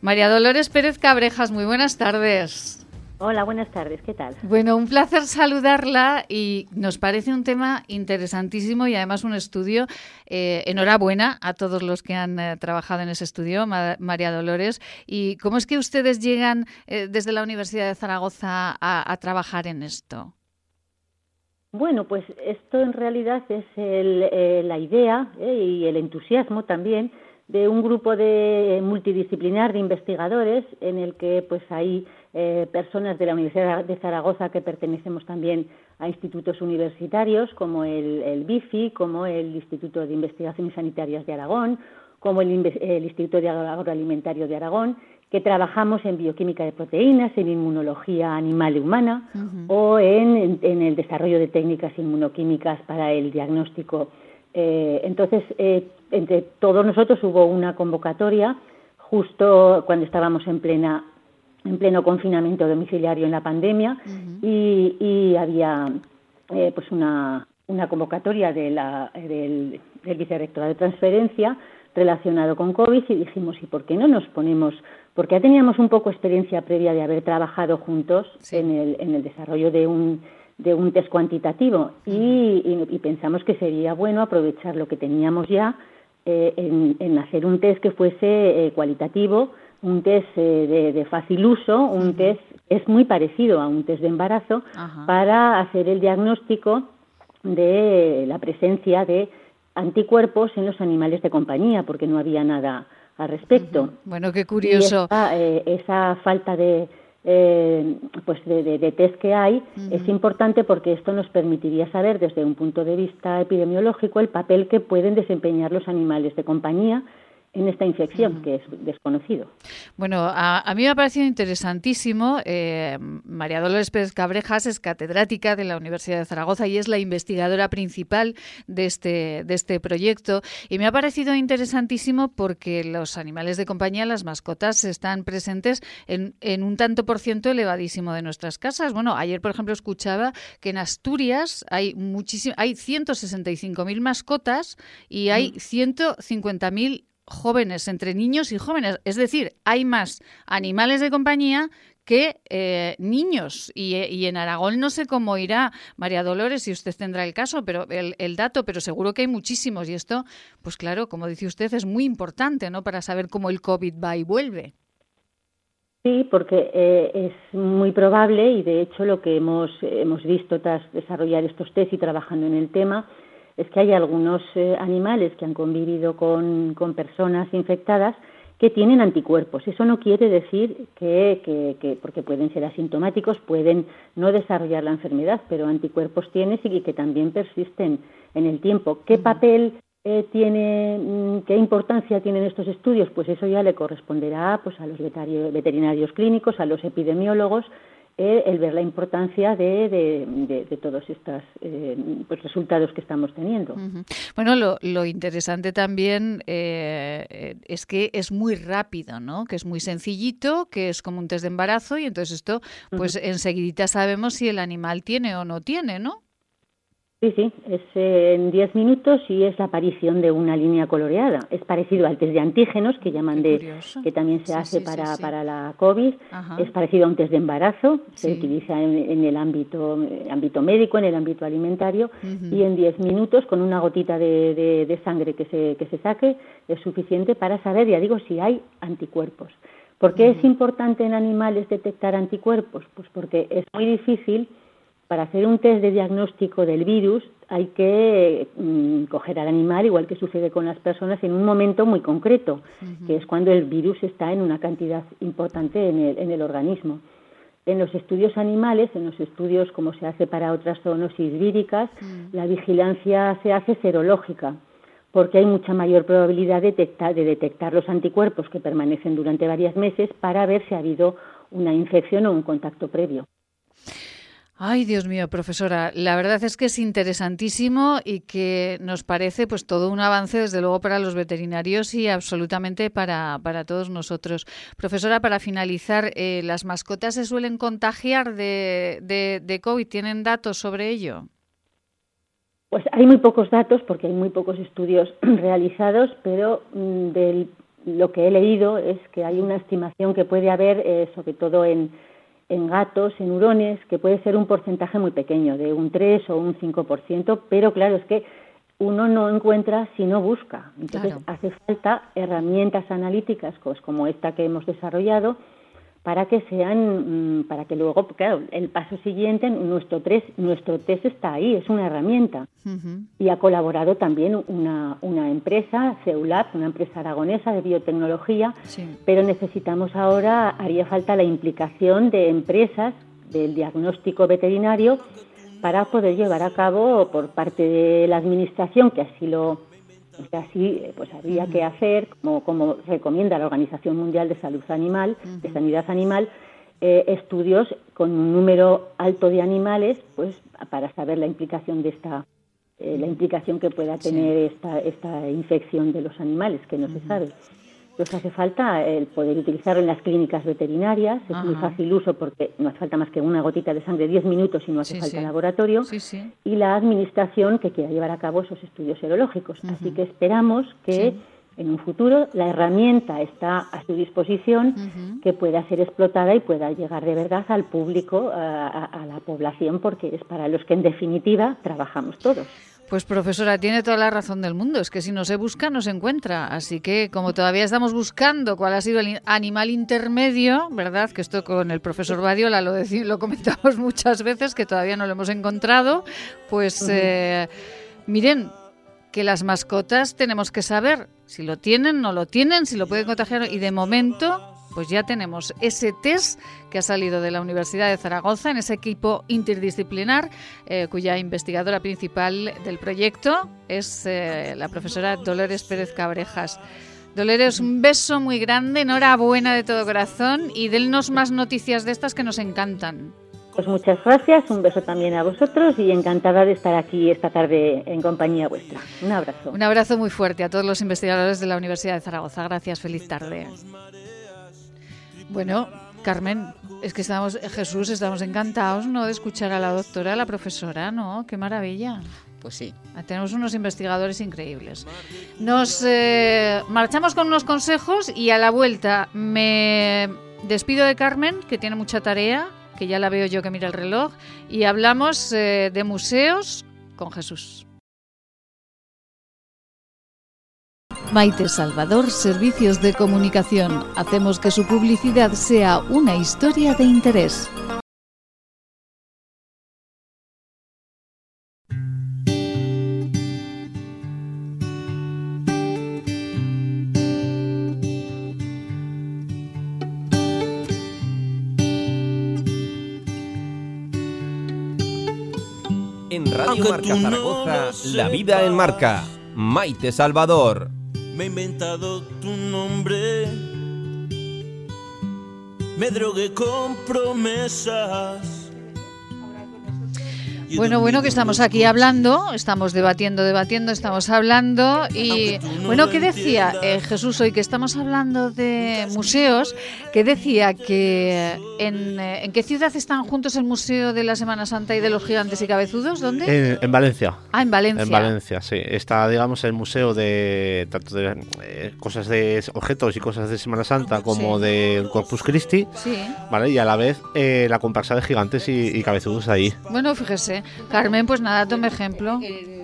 María Dolores Pérez Cabrejas, muy buenas tardes. Hola, buenas tardes, ¿qué tal? Bueno, un placer saludarla y nos parece un tema interesantísimo y además un estudio. Eh, enhorabuena a todos los que han eh, trabajado en ese estudio, María Dolores. ¿Y cómo es que ustedes llegan eh, desde la Universidad de Zaragoza a, trabajar en esto? Bueno, pues esto en realidad es la idea y el entusiasmo también de un grupo de multidisciplinar de investigadores en el que pues hay eh, personas de la Universidad de Zaragoza que pertenecemos también a institutos universitarios como el, BIFI, como el Instituto de Investigaciones Sanitarias de Aragón, como el, Instituto de Agroalimentario de Aragón, que trabajamos en bioquímica de proteínas, en inmunología animal y humana o en, el desarrollo de técnicas inmunoquímicas para el diagnóstico. Eh, entonces, eh, entre todos nosotros hubo una convocatoria justo cuando estábamos en plena en pleno confinamiento domiciliario en la pandemia y, había eh, pues una, una convocatoria de la, del, del vicerrectorado de transferencia relacionado con COVID y dijimos, ¿y por qué no nos ponemos? Porque ya teníamos un poco experiencia previa de haber trabajado juntos en, el, en el desarrollo de un, de un test cuantitativo. Y, pensamos que sería bueno aprovechar lo que teníamos ya eh, en, hacer un test que fuese eh, cualitativo, un test eh, de, fácil uso, un test es muy parecido a un test de embarazo para hacer el diagnóstico de la presencia de anticuerpos en los animales de compañía, porque no había nada al respecto. Bueno, qué curioso. esa falta de, eh, pues de, test que hay es importante porque esto nos permitiría saber desde un punto de vista epidemiológico el papel que pueden desempeñar los animales de compañía en esta infección, que es desconocido. Bueno, a, mí me ha parecido interesantísimo. Eh, María Dolores Pérez Cabrejas es catedrática de la Universidad de Zaragoza y es la investigadora principal de este, de este proyecto. Y me ha parecido interesantísimo porque los animales de compañía, las mascotas, están presentes en, en un tanto por ciento elevadísimo de nuestras casas. Bueno, ayer, por ejemplo, escuchaba que en Asturias hay, hay 165.000 mascotas y hay 150.000 jóvenes, entre niños y jóvenes. Es decir, hay más animales de compañía que eh, niños. Y, en Aragón no sé cómo irá María Dolores, si usted tendrá el caso, pero el, dato, pero seguro que hay muchísimos. Y esto, pues claro, como dice usted, es muy importante, ¿no? Para saber cómo el COVID va y vuelve. Sí, porque eh, es muy probable y de hecho lo que hemos, hemos visto tras desarrollar estos test y trabajando en el tema es que hay algunos eh, animales que han convivido con, personas infectadas que tienen anticuerpos. Eso no quiere decir que, porque pueden ser asintomáticos, pueden no desarrollar la enfermedad, pero anticuerpos tienes y que también persisten en el tiempo. ¿Qué papel eh, tiene, mm, qué importancia tienen estos estudios? Pues eso ya le corresponderá pues, a los veterinarios clínicos, a los epidemiólogos, el ver la importancia de, de, todos estos eh, pues, resultados que estamos teniendo. Bueno, lo, lo, interesante también eh, es que es muy rápido, ¿no? Que es muy sencillito, que es como un test de embarazo y entonces esto, pues enseguidita sabemos si el animal tiene o no tiene, ¿no? Sí, sí, es en 10 minutos y es la aparición de una línea coloreada. Es parecido al test de antígenos que llaman de que también se hace para, para la COVID. Es parecido a un test de embarazo, se utiliza en, el ámbito ámbito médico, en el ámbito alimentario y en 10 minutos con una gotita de, de, sangre que se que se saque es suficiente para saber, ya digo, si hay anticuerpos. ¿Por qué es importante en animales detectar anticuerpos? Pues porque es muy difícil para hacer un test de diagnóstico del virus hay que mm, coger al animal, igual que sucede con las personas, en un momento muy concreto, que es cuando el virus está en una cantidad importante en el, organismo. En los estudios animales, en los estudios como se hace para otras zoonosis víricas, mm. la vigilancia se hace serológica, porque hay mucha mayor probabilidad de detectar los anticuerpos que permanecen durante varios meses para ver si ha habido una infección o un contacto previo. Ay, Dios mío, profesora, la verdad es que es interesantísimo y que nos parece pues todo un avance desde luego para los veterinarios y absolutamente para, para todos nosotros. Profesora, para finalizar, eh, ¿las mascotas se suelen contagiar de, de, COVID? ¿Tienen datos sobre ello? Pues hay muy pocos datos porque hay muy pocos estudios realizados, pero mm, de lo que he leído es que hay una estimación que puede haber, eh, sobre todo en en gatos, en hurones, que puede ser un porcentaje muy pequeño, de un 3 o un 5%, pero claro, es que uno no encuentra si no busca. Entonces hace falta herramientas analíticas pues, como esta que hemos desarrollado para que sean, mm, para que luego, claro, el paso siguiente, nuestro, tres, nuestro test está ahí, es una herramienta. Y ha colaborado también una, una empresa, CEULAB, una empresa aragonesa de biotecnología, pero necesitamos ahora, haría falta la implicación de empresas del diagnóstico veterinario para poder llevar a cabo por parte de la Administración, que así lo, así pues habría que hacer, como, como recomienda la Organización Mundial de Salud Animal, de Sanidad Animal, eh, estudios con un número alto de animales, pues para saber la implicación de esta eh, la implicación que pueda tener esta, esta infección de los animales, que no se sabe. Entonces hace falta el poder utilizarlo en las clínicas veterinarias, es muy fácil uso porque no hace falta más que una gotita de sangre 10 minutos y no hace falta laboratorio, y la administración que quiera llevar a cabo esos estudios serológicos. Así que esperamos que en un futuro la herramienta está a su disposición que pueda ser explotada y pueda llegar de verdad al público, a, la población, porque es para los que en definitiva trabajamos todos. Pues profesora, tiene toda la razón del mundo. Es que si no se busca, no se encuentra. Así que como todavía estamos buscando cuál ha sido el animal intermedio, ¿verdad? Que esto con el profesor Badiola lo, lo comentamos muchas veces, que todavía no lo hemos encontrado. Pues eh, miren, que las mascotas tenemos que saber si lo tienen, no lo tienen, si lo pueden contagiar. Y de momento, pues ya tenemos ese test que ha salido de la Universidad de Zaragoza en ese equipo interdisciplinar, eh, cuya investigadora principal del proyecto es eh, la profesora Dolores Pérez Cabrejas. Dolores, un beso muy grande, enhorabuena de todo corazón y dennos más noticias de estas que nos encantan. Pues muchas gracias, un beso también a vosotros y encantada de estar aquí esta tarde en compañía vuestra. Un abrazo. Un abrazo muy fuerte a todos los investigadores de la Universidad de Zaragoza. Gracias, feliz tarde. Bueno, Carmen, es que estamos, Jesús, estamos encantados, ¿no? De escuchar a la doctora, a la profesora, ¿no? Qué maravilla. Pues sí. Ah, tenemos unos investigadores increíbles. Nos eh, marchamos con unos consejos y a la vuelta me despido de Carmen, que tiene mucha tarea que ya la veo yo que mira el reloj, y hablamos eh, de museos con Jesús. Maite Salvador, Servicios de Comunicación. Hacemos que su publicidad sea una historia de interés. Radio Marca Zaragoza, La Vida en Marca. Maite Salvador. Me he inventado tu nombre. Me drogué con promesas bueno, bueno, que estamos aquí hablando, estamos debatiendo, debatiendo, estamos hablando. Y bueno, ¿qué decía eh, Jesús hoy que estamos hablando de museos? ¿Qué decía que en, eh, en, qué ciudad están juntos el Museo de la Semana Santa y de los Gigantes y Cabezudos? ¿Dónde? En, Valencia. Ah, en Valencia. En Valencia, sí. Está, digamos, el museo de tanto de eh, cosas de objetos y cosas de Semana Santa como de Corpus Christi. Sí. ¿Vale? Y a la vez la comparsa de Gigantes y, y Cabezudos ahí. Bueno, fíjese. Carmen, pues nada, tome ejemplo. En,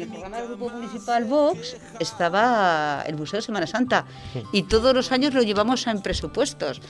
el programa del Grupo Municipal Vox estaba el Museo de Semana Santa y todos los años lo llevamos en presupuestos.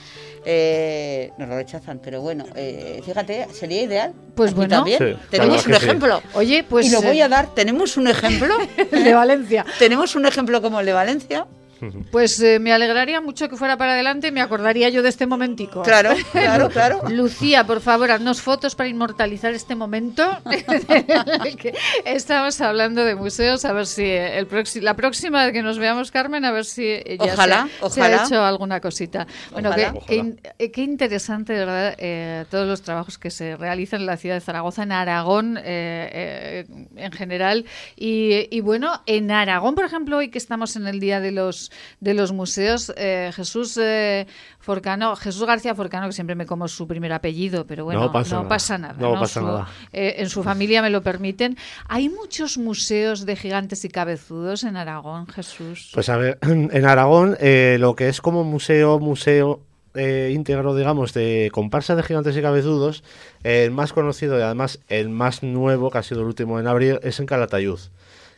Eh, nos lo rechazan, pero bueno, eh, fíjate, sería ideal. Pues bueno, tenemos un ejemplo. Oye, pues. Y lo voy a dar, tenemos un ejemplo. de Valencia. tenemos un ejemplo como el de Valencia. Pues eh, me alegraría mucho que fuera para adelante y me acordaría yo de este momentico. Claro, claro, claro. Lucía, por favor, haznos fotos para inmortalizar este momento. estamos hablando de museos, a ver si el la próxima vez que nos veamos, Carmen, a ver si ya ojalá, se, ha hecho alguna cosita. Bueno, qué, eh, qué, interesante, de verdad, eh, todos los trabajos que se realizan en la ciudad de Zaragoza, en Aragón en general. Y, y bueno, en Aragón, por ejemplo, hoy que estamos en el Día de los de los museos. Eh, Jesús eh, Forcano, Jesús García Forcano, que siempre me como su primer apellido, pero bueno, no pasa nada. no pasa nada. Eh, en su familia me lo permiten. ¿Hay muchos museos de gigantes y cabezudos en Aragón, Jesús? Pues a ver, en Aragón lo que es como museo, museo íntegro, digamos, de comparsa de gigantes y cabezudos, el más conocido y además el más nuevo, que ha sido el último en abril, es en Calatayud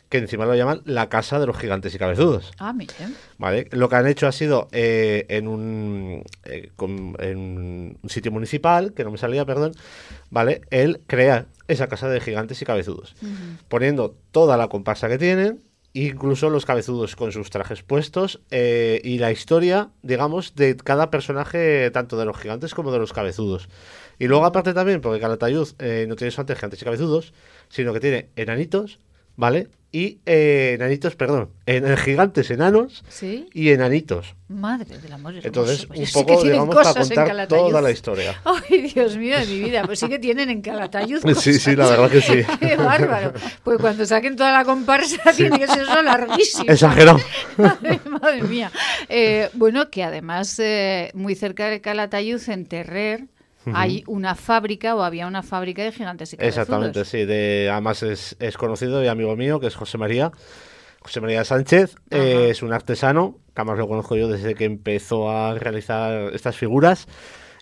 que encima lo llaman la casa de los gigantes y cabezudos. Ah, mire. ¿Vale? Lo que han hecho ha sido eh, en, un, eh, en un sitio municipal, que no me salía, perdón, ¿vale? Él crea esa casa de gigantes y cabezudos, poniendo toda la comparsa que tienen, incluso los cabezudos con sus trajes puestos eh, y la historia, digamos, de cada personaje, tanto de los gigantes como de los cabezudos. Y luego aparte también, porque Calatayud no tiene solamente gigantes y cabezudos, sino que tiene enanitos, ¿vale? y eh, enanitos, perdón, en, gigantes enanos y enanitos. Madre del amor Entonces, un poco, digamos, para contar toda la historia. Ay, Dios mío de mi vida, pues sí que tienen en Calatayud Sí, sí, la verdad que sí. Qué bárbaro. Pues cuando saquen toda la comparsa tiene que ser eso larguísimo. Exagerado. Madre, mía. Eh, bueno, que además, eh, muy cerca de Calatayud, en Terrer, hay una fábrica o había una fábrica de gigantes y cabezudos. Exactamente, sí. De, además es, es, conocido y amigo mío, que es José María. José María Sánchez eh, es un artesano, que además lo conozco yo desde que empezó a realizar estas figuras.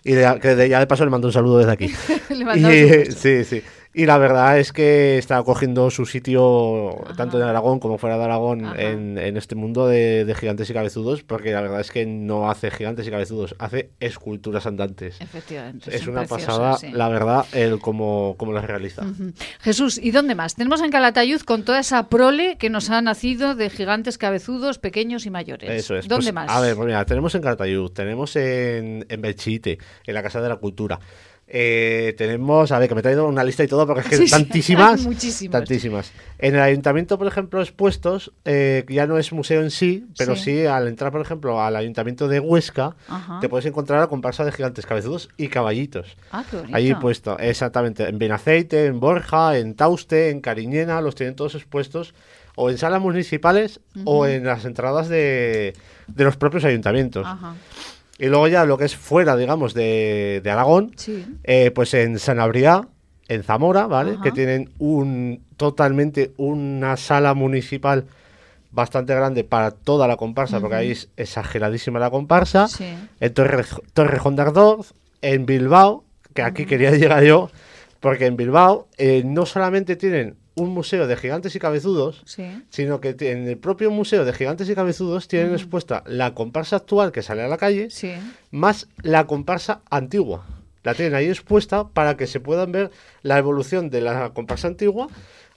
Y de- que de- ya de paso le mando un saludo desde aquí. Le mandamos Y, un sí, sí. Y la verdad es que está cogiendo su sitio tanto en Aragón como fuera de Aragón en, en este mundo de, de gigantes y cabezudos, porque la verdad es que no hace gigantes y cabezudos, hace esculturas andantes. Efectivamente. Es una pasada, sí. la verdad, el cómo, cómo las realiza. Jesús, ¿y dónde más? Tenemos en Calatayud con toda esa prole que nos ha nacido de gigantes cabezudos, pequeños y mayores. Eso es. ¿Dónde Pues, más? A ver, pues mira, tenemos en Calatayud, tenemos en, en Belchite, en la Casa de la Cultura. Eh, tenemos, a ver, que me he traído una lista y todo, porque es que Sí, tantísimas. muchísimas. Tantísimas. En el ayuntamiento, por ejemplo, expuestos, eh, ya no es museo en sí, pero Sí. sí. al entrar, por ejemplo, al ayuntamiento de Huesca, Ajá. te puedes encontrar la comparsa de gigantes cabezudos y caballitos. Ah, qué bonito. Allí puesto, exactamente, en Benaceite, en Borja, en Tauste, en Cariñena, los tienen todos expuestos o en salas municipales o en las entradas de, de los propios ayuntamientos. Ajá. Y luego ya lo que es fuera, digamos, de, de Aragón, Sí. eh, pues en Sanabria, en Zamora, ¿vale? Ajá. Que tienen un totalmente una sala municipal bastante grande para toda la comparsa, porque ahí es exageradísima la comparsa. Sí. En Torre, Torrejón de Ardoz, en Bilbao, que aquí quería llegar yo, porque en Bilbao eh, no solamente tienen un museo de gigantes y cabezudos, Sí. sino que en el propio museo de gigantes y cabezudos tienen expuesta la comparsa actual que sale a la calle, Sí. más la comparsa antigua. La tienen ahí expuesta para que se puedan ver la evolución de la comparsa antigua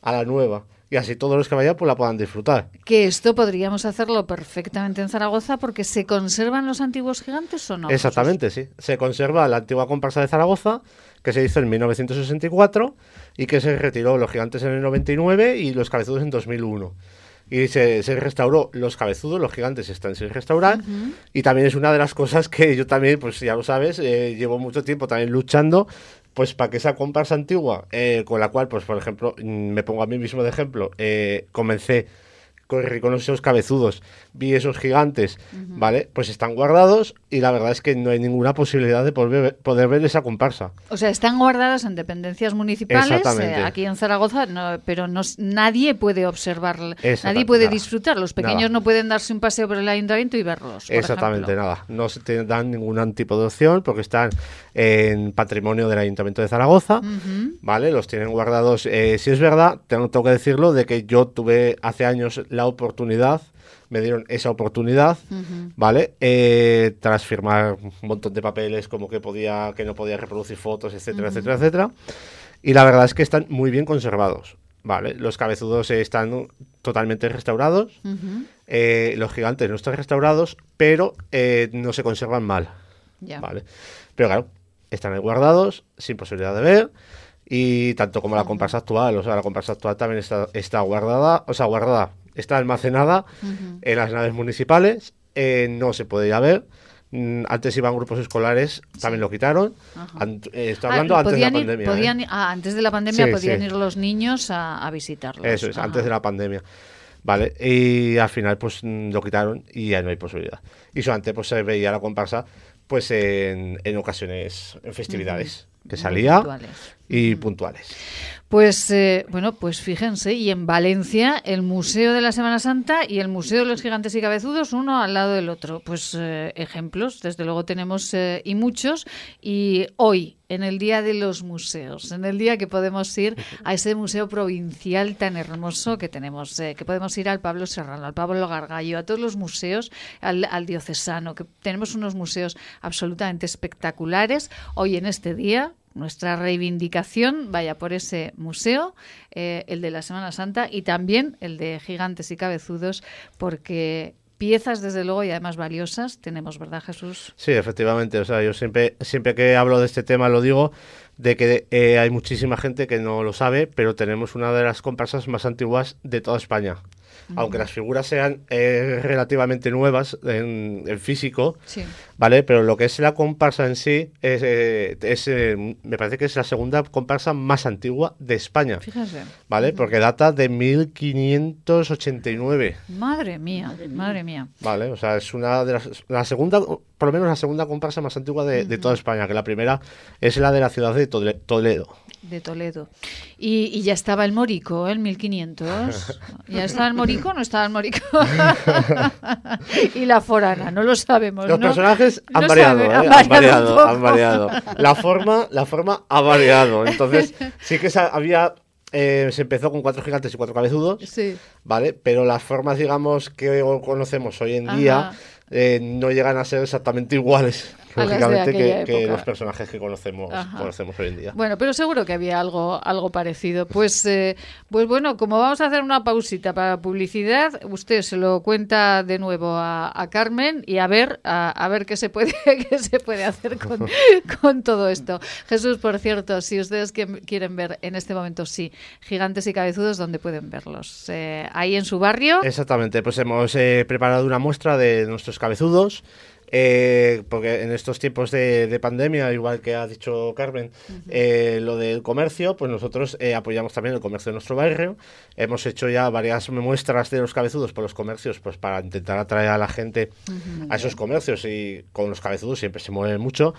a la nueva. Y así todos los que vayan pues la puedan disfrutar. Que esto podríamos hacerlo perfectamente en Zaragoza porque se conservan los antiguos gigantes o no. Exactamente, sí. Se conserva la antigua comparsa de Zaragoza, que se hizo en 1964 y que se retiró los gigantes en el 99 y los cabezudos en 2001. Y se, se restauró los cabezudos, los gigantes están sin restaurar. Y también es una de las cosas que yo también, pues ya lo sabes, eh, llevo mucho tiempo también luchando pues para que esa comparsa antigua, eh, con la cual, pues por ejemplo, mm, me pongo a mí mismo de ejemplo, eh, comencé corrí con esos cabezudos, vi esos gigantes, ¿vale? Pues están guardados y la verdad es que no hay ninguna posibilidad de poder ver, poder ver esa comparsa. O sea, están guardadas en dependencias municipales eh, aquí en Zaragoza, no, pero no, nadie puede observar, nadie puede nada. disfrutar. Los pequeños Nada. no pueden darse un paseo por el ayuntamiento y verlos. por Exactamente, ejemplo. nada. No se te dan ningún tipo de opción porque están en patrimonio del Ayuntamiento de Zaragoza, ¿vale? Los tienen guardados. Eh, si es verdad, tengo, tengo que decirlo, de que yo tuve hace años la oportunidad, me dieron esa oportunidad, ¿vale? Eh, tras firmar un montón de papeles como que podía, que no podía reproducir fotos, etcétera, etcétera, etcétera. Y la verdad es que están muy bien conservados, ¿vale? Los cabezudos están totalmente restaurados. Eh, los gigantes no están restaurados, pero eh, no se conservan mal. Ya. ¿vale? Pero claro, están ahí guardados, sin posibilidad de ver. Y tanto como la comparsa actual, o sea, la comparsa actual también está, está guardada, o sea, guardada, está almacenada en las naves municipales, eh, no se puede ir a ver. Mm, Antes iban grupos escolares, también lo quitaron. Ant- eh, estoy Ah, hablando antes de la ir- pandemia. ¿eh? podían ir- ah, antes de la pandemia Sí, podían sí. ir los niños a, a visitarlos. Eso es, Ajá. antes de la pandemia. Vale, y al final pues mm, lo quitaron y ya no hay posibilidad. Y solamente pues se veía la comparsa pues en, en ocasiones, en festividades, que Muy salía puntuales. y puntuales. Pues eh, bueno, pues fíjense, y en Valencia el Museo de la Semana Santa y el Museo de los Gigantes y Cabezudos, uno al lado del otro. Pues eh, ejemplos, desde luego tenemos eh, y muchos. Y hoy, en el Día de los Museos, en el día que podemos ir a ese museo provincial tan hermoso que tenemos, eh, que podemos ir al Pablo Serrano, al Pablo Gargallo, a todos los museos, al, al diocesano, que tenemos unos museos absolutamente espectaculares. Hoy en este día, nuestra reivindicación vaya por ese museo, eh, el de la Semana Santa y también el de Gigantes y Cabezudos, porque piezas desde luego y además valiosas tenemos, ¿verdad Jesús? Sí, efectivamente. O sea, yo siempre, siempre que hablo de este tema lo digo, de que eh, hay muchísima gente que no lo sabe, pero tenemos una de las comparsas más antiguas de toda España. Aunque las figuras sean eh, relativamente nuevas en, en físico, Sí. ¿vale? Pero lo que es la comparsa en sí, es, eh, es, eh, me parece que es la segunda comparsa más antigua de España, Fíjese. ¿vale? Porque data de 1589. Madre mía, madre mía. Vale, o sea, es una de las. La segunda por lo menos la segunda comparsa más antigua de, de toda España, que la primera es la de la ciudad de Tole- Toledo. De Toledo. Y, y ya estaba el Morico, el 1500. ¿Ya estaba el Morico no estaba el Morico? y la forana, no lo sabemos. Los ¿no? personajes han No variado, sabe- ¿eh? han variado han variado. La forma, la forma ha variado. Entonces, sí que había. eh, se empezó con cuatro gigantes y cuatro cabezudos, Sí. ¿vale? Pero las formas, digamos, que conocemos hoy en día. Eh, no llegan a ser exactamente iguales, lógicamente, que, los personajes que conocemos, Ajá. conocemos hoy en día. Bueno, pero seguro que había algo, algo parecido. Pues, eh, pues bueno, como vamos a hacer una pausita para publicidad, usted se lo cuenta de nuevo a, a Carmen y a ver, a, a ver qué se puede, qué se puede hacer con, con todo esto. Jesús, por cierto, si ustedes que- quieren ver en este momento, sí, gigantes y cabezudos, ¿dónde pueden verlos? Eh, ahí en su barrio. Exactamente, pues hemos eh, preparado una muestra de nuestros cabezudos, eh, porque en estos tiempos de, de pandemia, igual que ha dicho Carmen, eh, lo del comercio, pues nosotros eh, apoyamos también el comercio de nuestro barrio. Hemos hecho ya varias muestras de los cabezudos por los comercios, pues para intentar atraer a la gente a esos comercios y con los cabezudos siempre se mueven mucho.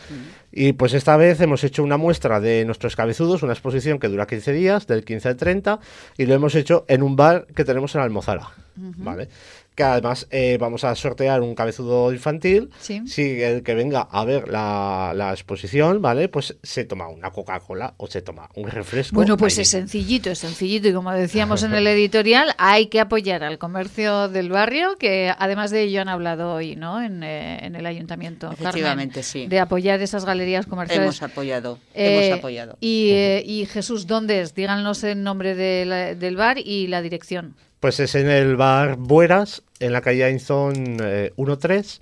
Y pues esta vez hemos hecho una muestra de nuestros cabezudos, una exposición que dura 15 días, del 15 al 30, y lo hemos hecho en un bar que tenemos en Almozara, ¿vale? Que además eh, vamos a sortear un cabezudo infantil. Sí. Si el que venga a ver la, la exposición, ¿vale? Pues se toma una Coca-Cola o se toma un refresco. Bueno, pues ahí es sencillito, es sencillito y como decíamos en el editorial, hay que apoyar al comercio del barrio, que además de ello han hablado hoy, ¿no? En, eh, en el ayuntamiento. Carmen, Efectivamente, sí. De apoyar esas galerías comerciales. Hemos apoyado, Eh, hemos apoyado. Y, eh, y Jesús, ¿dónde es? Díganos el nombre de la- del bar y la dirección. Pues es en el bar Bueras, en la calle Ainzón eh, 1-3,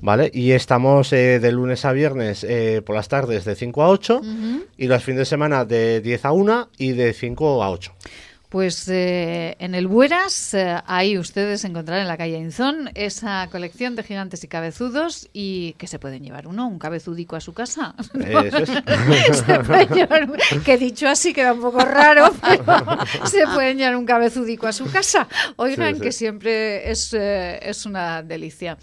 ¿vale? Y estamos eh, de lunes a viernes eh, por las tardes de 5 a 8 y los fines de semana de 10 a 1 y de 5 a 8. Pues eh, en el Bueras, eh, ahí ustedes encontrarán en la calle Inzón esa colección de gigantes y cabezudos y que se pueden llevar uno, un cabezudico a su casa. Eso es. se pueden llevar un- que dicho así queda un poco raro, pero se pueden llevar un cabezudico a su casa. Oigan, Sí, sí. que siempre es, eh, es una delicia.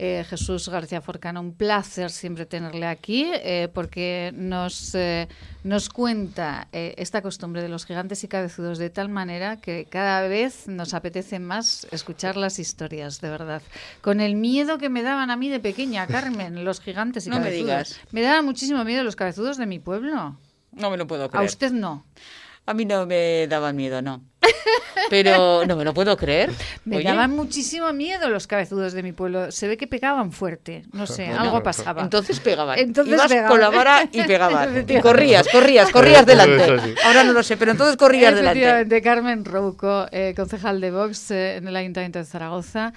Eh, Jesús García Forcano, un placer siempre tenerle aquí eh, porque nos, eh, nos cuenta esta costumbre de los gigantes y cabezudos de tal manera que cada vez nos apetece más escuchar las historias, de verdad. Con el miedo que me daban a mí de pequeña, Carmen, los gigantes y No me cabezudos. digas. Me daban muchísimo miedo los cabezudos de mi pueblo. No me lo puedo A creer. usted no. A mí no me daban miedo, no. Pero no me lo puedo creer. Me Oye, daban muchísimo miedo los cabezudos de mi pueblo. Se ve que pegaban fuerte. No sé, algo pasaba. Entonces pegaban. Entonces Ibas pegaban. con la vara y pegaban. y corrías, corrías, corrías delante. Ahora no lo sé, pero entonces corrías delante. Efectivamente, Carmen Rouco, eh, concejal de Vox eh, en el Ayuntamiento de Zaragoza.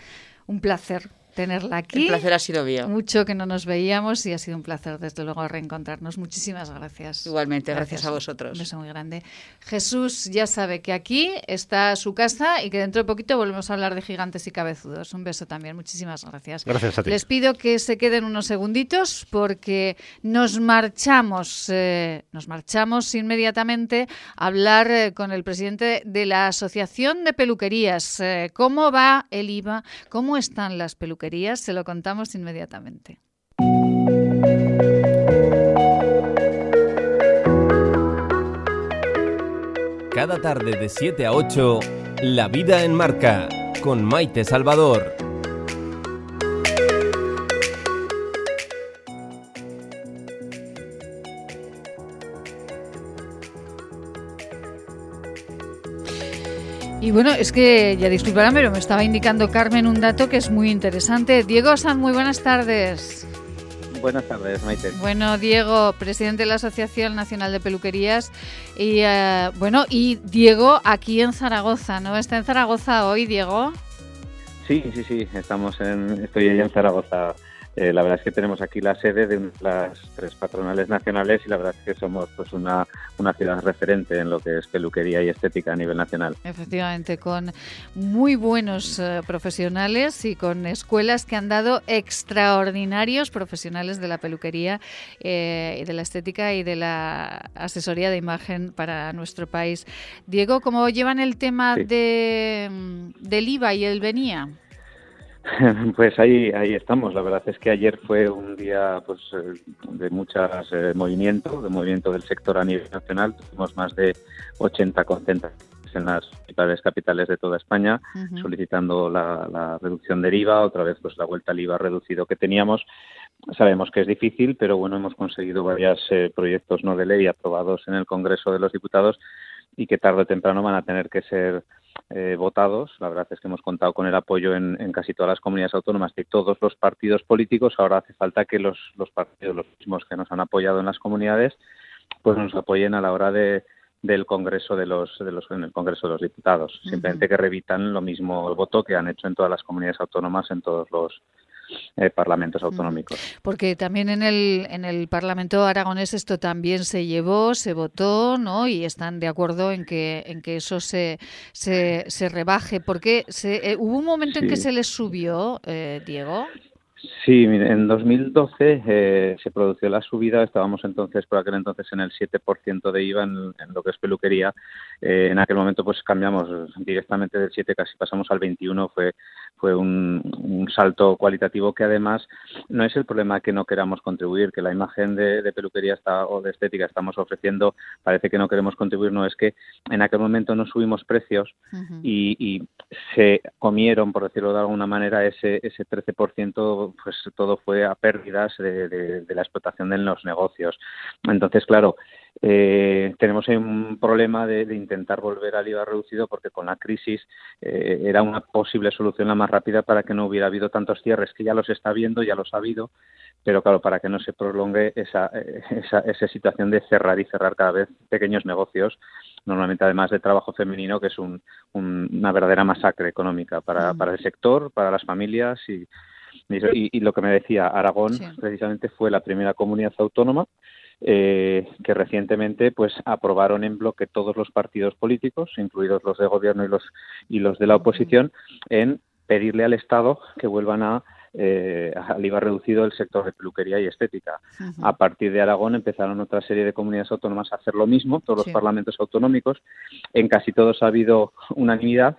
Un placer tenerla aquí. El placer ha sido mío. Mucho que no nos veíamos y ha sido un placer, desde luego, reencontrarnos. Muchísimas gracias. Igualmente, gracias a vosotros. Un beso muy grande. Jesús ya sabe que aquí está su casa y que dentro de poquito volvemos a hablar de gigantes y cabezudos. Un beso también. Muchísimas gracias. Gracias a ti. Les pido que se queden unos segunditos porque nos marchamos, eh, nos marchamos inmediatamente a hablar eh, con el presidente de la Asociación de Peluquerías. Eh, ¿Cómo va el IVA? ¿Cómo están las peluquerías? Se lo contamos inmediatamente. Cada tarde de 7 a 8, La vida en marca, con Maite Salvador. Y bueno, es que ya disculparán, pero me estaba indicando Carmen un dato que es muy interesante. Diego San, muy buenas tardes. Buenas tardes, Maite. Bueno, Diego, presidente de la Asociación Nacional de Peluquerías. Y eh, bueno, y Diego aquí en Zaragoza, ¿no? ¿Está en Zaragoza hoy, Diego? Sí, sí, sí, estamos en, estoy allá en Zaragoza. Eh, la verdad es que tenemos aquí la sede de las tres patronales nacionales y la verdad es que somos pues una, una ciudad referente en lo que es peluquería y estética a nivel nacional. Efectivamente, con muy buenos eh, profesionales y con escuelas que han dado extraordinarios profesionales de la peluquería eh, y de la estética y de la asesoría de imagen para nuestro país. Diego, ¿cómo llevan el tema Sí. de, mm, del IVA y el venía? Pues ahí, ahí estamos. La verdad es que ayer fue un día pues, eh, de muchas eh, movimiento, de movimiento del sector a nivel nacional. Tuvimos más de 80 concentraciones en las principales capitales de toda España, solicitando la, reducción del IVA, otra vez pues la vuelta al IVA reducido que teníamos. Sabemos que es difícil, pero bueno, hemos conseguido varios eh, proyectos no de ley aprobados en el Congreso de los Diputados y que tarde o temprano van a tener que ser eh, votados. La verdad es que hemos contado con el apoyo en, casi todas las comunidades autónomas de todos los partidos políticos. Ahora hace falta que los, los partidos, los mismos que nos han apoyado en las comunidades, pues nos apoyen a la hora de, del Congreso de los, de los en el Congreso de los Diputados. Simplemente que revitan lo mismo el voto que han hecho en todas las comunidades autónomas en todos los eh, parlamentos autonómicos. Porque también en el, en el Parlamento aragonés esto también se llevó, se votó, ¿no? Y están de acuerdo en que, en que eso se, se, se rebaje. Porque se, eh, hubo un momento en que se les subió, eh, Diego. Sí, en 2012 eh, se produjo la subida, estábamos entonces por aquel entonces en el 7% de IVA en, lo que es peluquería. Eh, en aquel momento pues cambiamos directamente del 7, casi pasamos al 21, fue, fue un, salto cualitativo que además no es el problema que no queramos contribuir, que la imagen de, peluquería está, o de estética estamos ofreciendo parece que no queremos contribuir, no es que en aquel momento no subimos precios y, y, se comieron, por decirlo de alguna manera, ese, ese 13% pues todo fue a pérdidas de, la explotación de los negocios. Entonces, claro, eh, tenemos un problema de, intentar volver al IVA reducido porque con la crisis eh, era una posible solución la más rápida para que no hubiera habido tantos cierres, que ya los está viendo, ya los ha habido, pero claro, para que no se prolongue esa, esa, esa situación de cerrar y cerrar cada vez pequeños negocios, normalmente además de trabajo femenino, que es una verdadera masacre económica para, mm. para el sector, para las familias y, y, lo que me decía, Aragón precisamente fue la primera comunidad autónoma eh, que recientemente pues aprobaron en bloque todos los partidos políticos, incluidos los de gobierno y los y los de la oposición, en pedirle al Estado que vuelvan a eh, al IVA reducido el sector de peluquería y estética. A partir de Aragón empezaron otra serie de comunidades autónomas a hacer lo mismo, todos los parlamentos autonómicos. En casi todos ha habido unanimidad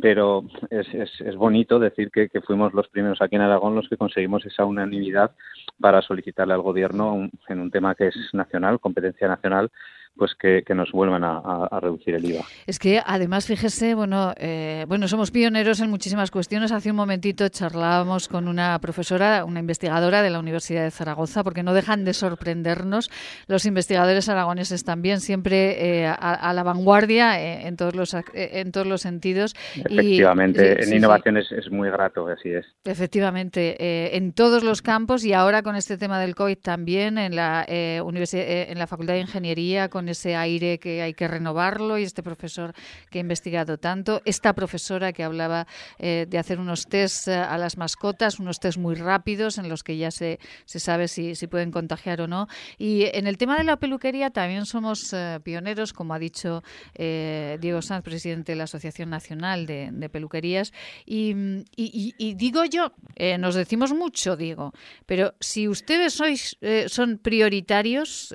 pero es, es, bonito decir que, fuimos los primeros aquí en Aragón los que conseguimos esa unanimidad para solicitarle al Gobierno en un tema que es nacional, competencia nacional, pues que, nos vuelvan a, reducir el IVA. Es que además, fíjese, bueno, eh, bueno, somos pioneros en muchísimas cuestiones. Hace un momentito charlábamos con una profesora, una investigadora de la Universidad de Zaragoza, porque no dejan de sorprendernos los investigadores aragoneses también, siempre eh, a, la vanguardia eh, en todos los en todos los sentidos. Efectivamente, en innovación Es, muy grato, así es. Efectivamente, en todos los campos y ahora con este tema del COVID también en la universidad, en la Facultad de Ingeniería con ese aire que hay que renovarlo y este profesor que ha investigado tanto, esta profesora que hablaba eh, de hacer unos test eh, a las mascotas, unos test muy rápidos en los que ya se, se sabe si, si pueden contagiar o no. Y en el tema de la peluquería también somos eh, pioneros, como ha dicho Diego Sanz, presidente de la Asociación Nacional de, Peluquerías. Y, y, digo yo, nos decimos mucho, Diego, pero si ustedes sois, son prioritarios,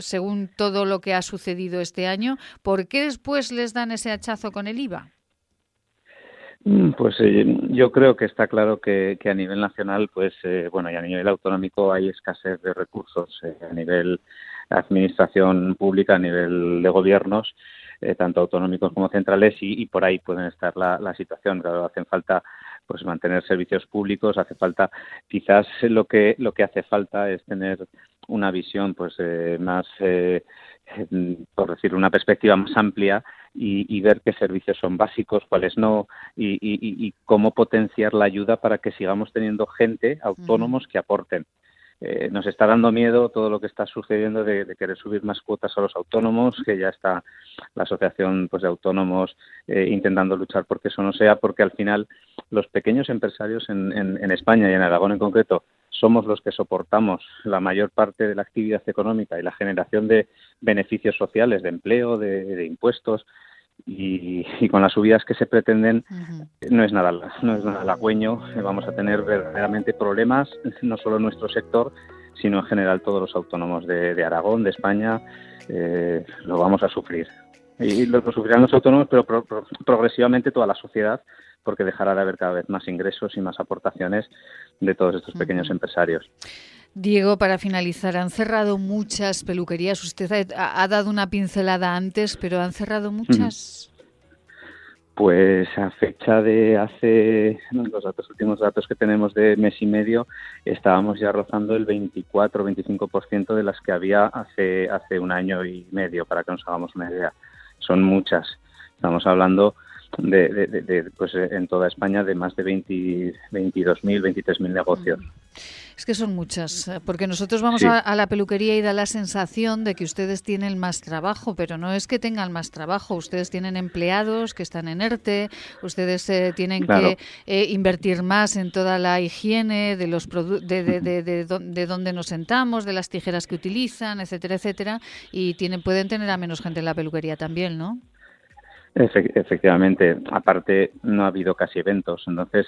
según todo lo que ha sucedido este año, ¿por qué después les dan ese hachazo con el IVA? Mm, pues eh, yo creo que está claro que, a nivel nacional, pues eh, bueno, y a nivel autonómico hay escasez de recursos eh, a nivel administración pública, a nivel de gobiernos, tanto autonómicos como centrales, y, por ahí pueden estar la, la situación. Claro, hacen falta pues mantener servicios públicos, hace falta, quizás lo que lo que hace falta es tener una visión pues eh, más, eh, por decir, una perspectiva más amplia y, ver qué servicios son básicos, cuáles no, y, cómo potenciar la ayuda para que sigamos teniendo gente, autónomos, que aporten. Eh, nos está dando miedo todo lo que está sucediendo de, querer subir más cuotas a los autónomos, que ya está la asociación pues, de autónomos intentando luchar porque eso no sea, porque al final los pequeños empresarios en, en España y en Aragón en concreto somos los que soportamos la mayor parte de la actividad económica y la generación de beneficios sociales, de empleo, de, impuestos, y, con las subidas que se pretenden no es nada no es nada halagüeño. Vamos a tener verdaderamente problemas no solo en nuestro sector sino en general todos los autónomos de, Aragón de España eh, lo vamos a sufrir. Y lo, sufrirán los autónomos pero progresivamente toda la sociedad porque dejará de haber cada vez más ingresos y más aportaciones de todos estos pequeños empresarios. Diego, para finalizar, han cerrado muchas peluquerías. Usted ha, dado una pincelada antes, pero han cerrado muchas. Pues a fecha de hace los datos, últimos datos que tenemos de mes y medio, estábamos ya rozando el 24-25% de las que había hace hace un año y medio, para que nos hagamos una idea. Son muchas. Estamos hablando de, de, pues en toda España de más de 20, 22.000, 23.000 negocios. Es que son muchas, eh, porque nosotros vamos a, la peluquería y da la sensación de que ustedes tienen más trabajo, pero no es que tengan más trabajo, ustedes tienen empleados que están en ERTE, ustedes eh, tienen que eh, invertir más en toda la higiene de los de, de, de, de, donde nos sentamos, de las tijeras que utilizan, etcétera, etcétera, y tienen pueden tener a menos gente en la peluquería también, ¿no? Efectivamente, aparte no ha habido casi eventos, entonces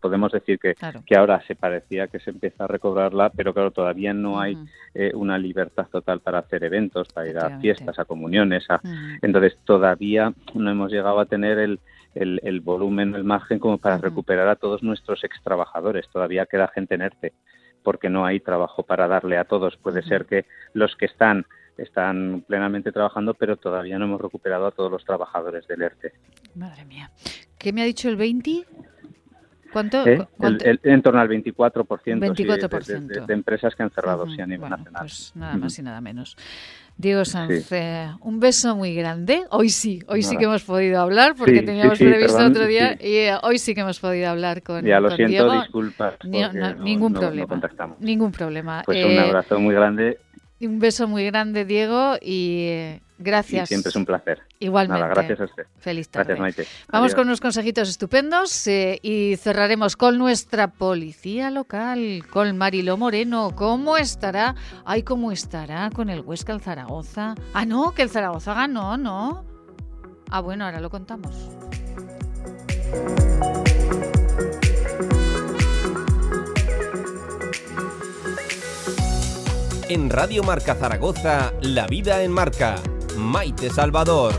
podemos decir que, que ahora se parecía que se empieza a recobrarla, pero claro, todavía no hay eh, una libertad total para hacer eventos, para ir a fiestas, a comuniones, a... entonces todavía no hemos llegado a tener el, el, el volumen, el margen como para recuperar a todos nuestros ex trabajadores, todavía queda gente en ERTE porque no hay trabajo para darle a todos. Puede ser que los que están están plenamente trabajando, pero todavía no hemos recuperado a todos los trabajadores del ERTE. Madre mía. ¿Qué me ha dicho el 20? ¿Cuánto? ¿Eh? en torno al 24%, 24%. de, empresas que han cerrado sí, a nivel nacional. Pues nada más y nada menos. Diego Sanz, un beso muy grande. Hoy sí, hoy sí que hemos podido hablar porque teníamos previsto otro día y eh, hoy sí que hemos podido hablar con, ya, lo con siento, Diego. disculpas. ningún problema. ningún problema. Pues un eh, abrazo muy grande un beso muy grande, Diego, y eh, gracias. siempre es un placer. Igualmente. gracias a usted. Feliz tarde. Gracias, Vamos con unos consejitos estupendos eh, y cerraremos con nuestra policía local, con Marilo Moreno. ¿Cómo estará? Ay, ¿cómo estará con el Huesca el Zaragoza? Ah, no, que el Zaragoza ganó, ¿no? Ah, bueno, ahora lo contamos. En Radio Marca Zaragoza, La Vida en Marca. Maite Salvador.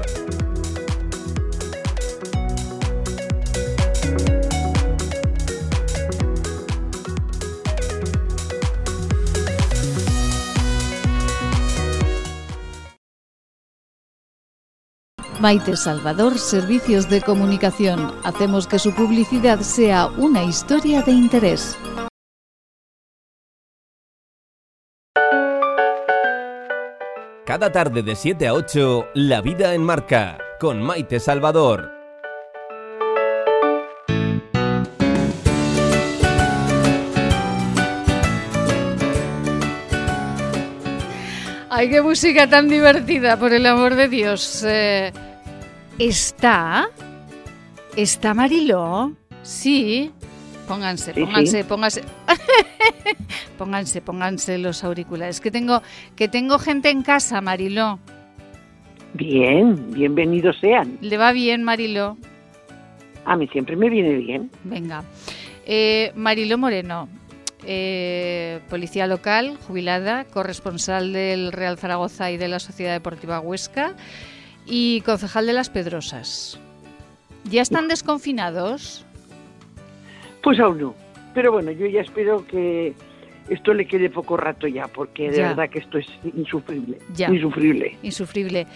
Maite Salvador, Servicios de Comunicación. Hacemos que su publicidad sea una historia de interés. Cada tarde de 7 a 8, La Vida en Marca, con Maite Salvador. Ay, qué música tan divertida, por el amor de Dios. Eh, ¿Está? ¿Está Mariló? Sí. Pónganse, pónganse, pónganse. pónganse, pónganse los auriculares. Que tengo, que tengo gente en casa, Mariló. Bien, bienvenidos sean. ¿Le va bien, Mariló? A mí siempre me viene bien. Venga. Eh, Mariló Moreno, eh, policía local, jubilada, corresponsal del Real Zaragoza y de la Sociedad Deportiva Huesca y concejal de Las Pedrosas. ¿Ya están desconfinados? Pues aún no. Pero bueno, yo ya espero que esto le quede poco rato ya, porque de verdad que esto es insufrible. Insufrible. Insufrible.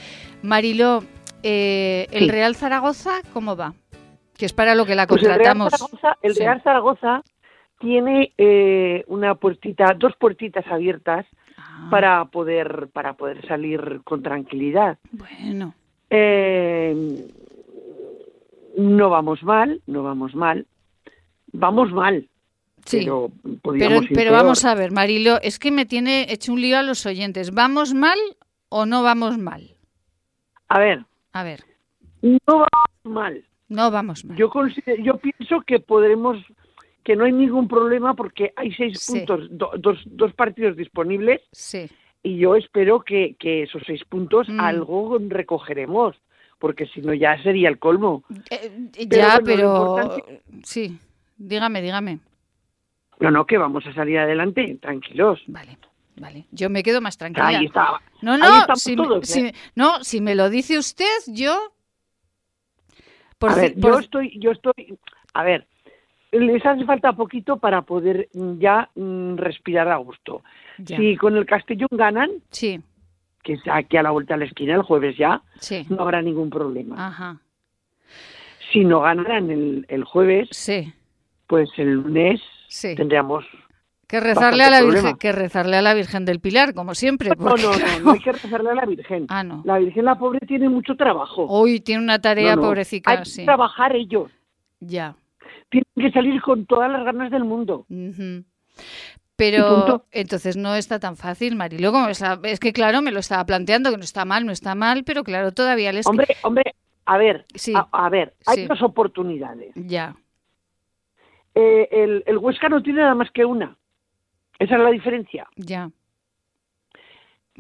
Marilo, eh, ¿el Real Zaragoza cómo va? Que es para lo que la contratamos. Pues el Real Zaragoza, tiene eh, una puertita, dos puertitas abiertas ah. para poder para poder salir con tranquilidad. Bueno. Eh, no vamos mal, no vamos mal vamos mal. Sí, pero, pero, vamos a ver, Marilo, es que me tiene hecho un lío a los oyentes. ¿Vamos mal o no vamos mal? A ver. A ver. No vamos mal. No vamos mal. Yo, yo pienso que podremos, que no hay ningún problema porque hay seis puntos, dos, dos partidos disponibles. Sí. Y yo espero que, que esos seis puntos mm. algo recogeremos, porque si no ya sería el colmo. Eh, ya, pero... Sí. Dígame, dígame. No, no, que vamos a salir adelante, tranquilos. Vale, vale. Yo me quedo más tranquila. Ahí estaba. No, no, si, me, ¿eh? no, si me lo dice usted, yo... a ver, yo estoy, yo estoy, a ver, les hace falta poquito para poder mm, ya mm, respirar a gusto. Ya. Si con el Castellón ganan, Sí, que es aquí a la vuelta de la esquina el jueves ya, sí. no habrá ningún problema. Ajá. Si no ganaran el, el jueves, Sí, pues el lunes sí. tendríamos... Que rezarle a la Virgen, que rezarle a la Virgen del Pilar, como siempre. No, porque, no, no, no hay que rezarle a la Virgen. Ah, no. La Virgen, la pobre, tiene mucho trabajo. Hoy tiene una tarea No, no. pobrecita, Hay que trabajar ellos. Ya. Tienen que salir con todas las ganas del mundo. Pero entonces no está tan fácil, Marilo, como es, que claro, me lo estaba planteando, que no está mal, no está mal, pero claro, todavía les... Hombre, hombre, a ver, Sí. a, a ver, hay Sí. dos oportunidades. Ya, Eh, el, el Huesca no tiene nada más que una. Esa es la diferencia. ya.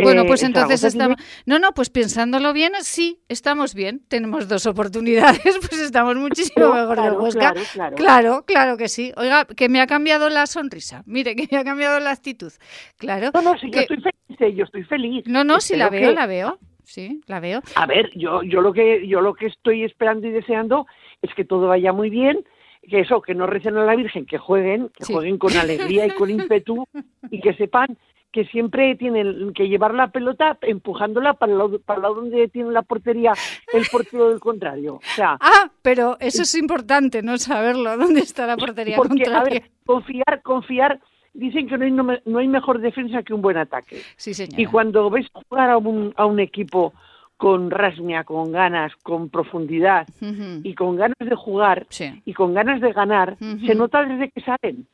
Bueno, Eh, pues el entonces tiene- estamos... No, no, pues pensándolo bien, sí, estamos bien. Tenemos dos oportunidades, pues estamos muchísimo No, mejor claro, Huesca. claro, claro. Claro, claro que sí. Oiga, que me ha cambiado la sonrisa. Mire, que me ha cambiado la actitud. Claro. No, no, si yo que- estoy feliz, eh, yo estoy feliz. No, no, sí la veo, que- la veo. Sí, la veo. A ver, yo, yo lo que, yo lo que estoy esperando y deseando es que todo vaya muy bien, que eso, que no recen a la Virgen, que jueguen, que Sí. jueguen con alegría y con ímpetu y que sepan que siempre tienen que llevar la pelota empujándola para el lado, para el lado donde tiene la portería el portero del contrario. O sea, Ah, pero eso es importante, no saberlo, dónde está la portería porque, a contraria. ver, confiar, confiar, dicen que no hay, no hay mejor defensa que un buen ataque. Sí, señora. Y cuando ves jugar a un, a un equipo con rasmia, con ganas, con profundidad y con ganas de jugar Sí. y con ganas de ganar, se nota desde que salen.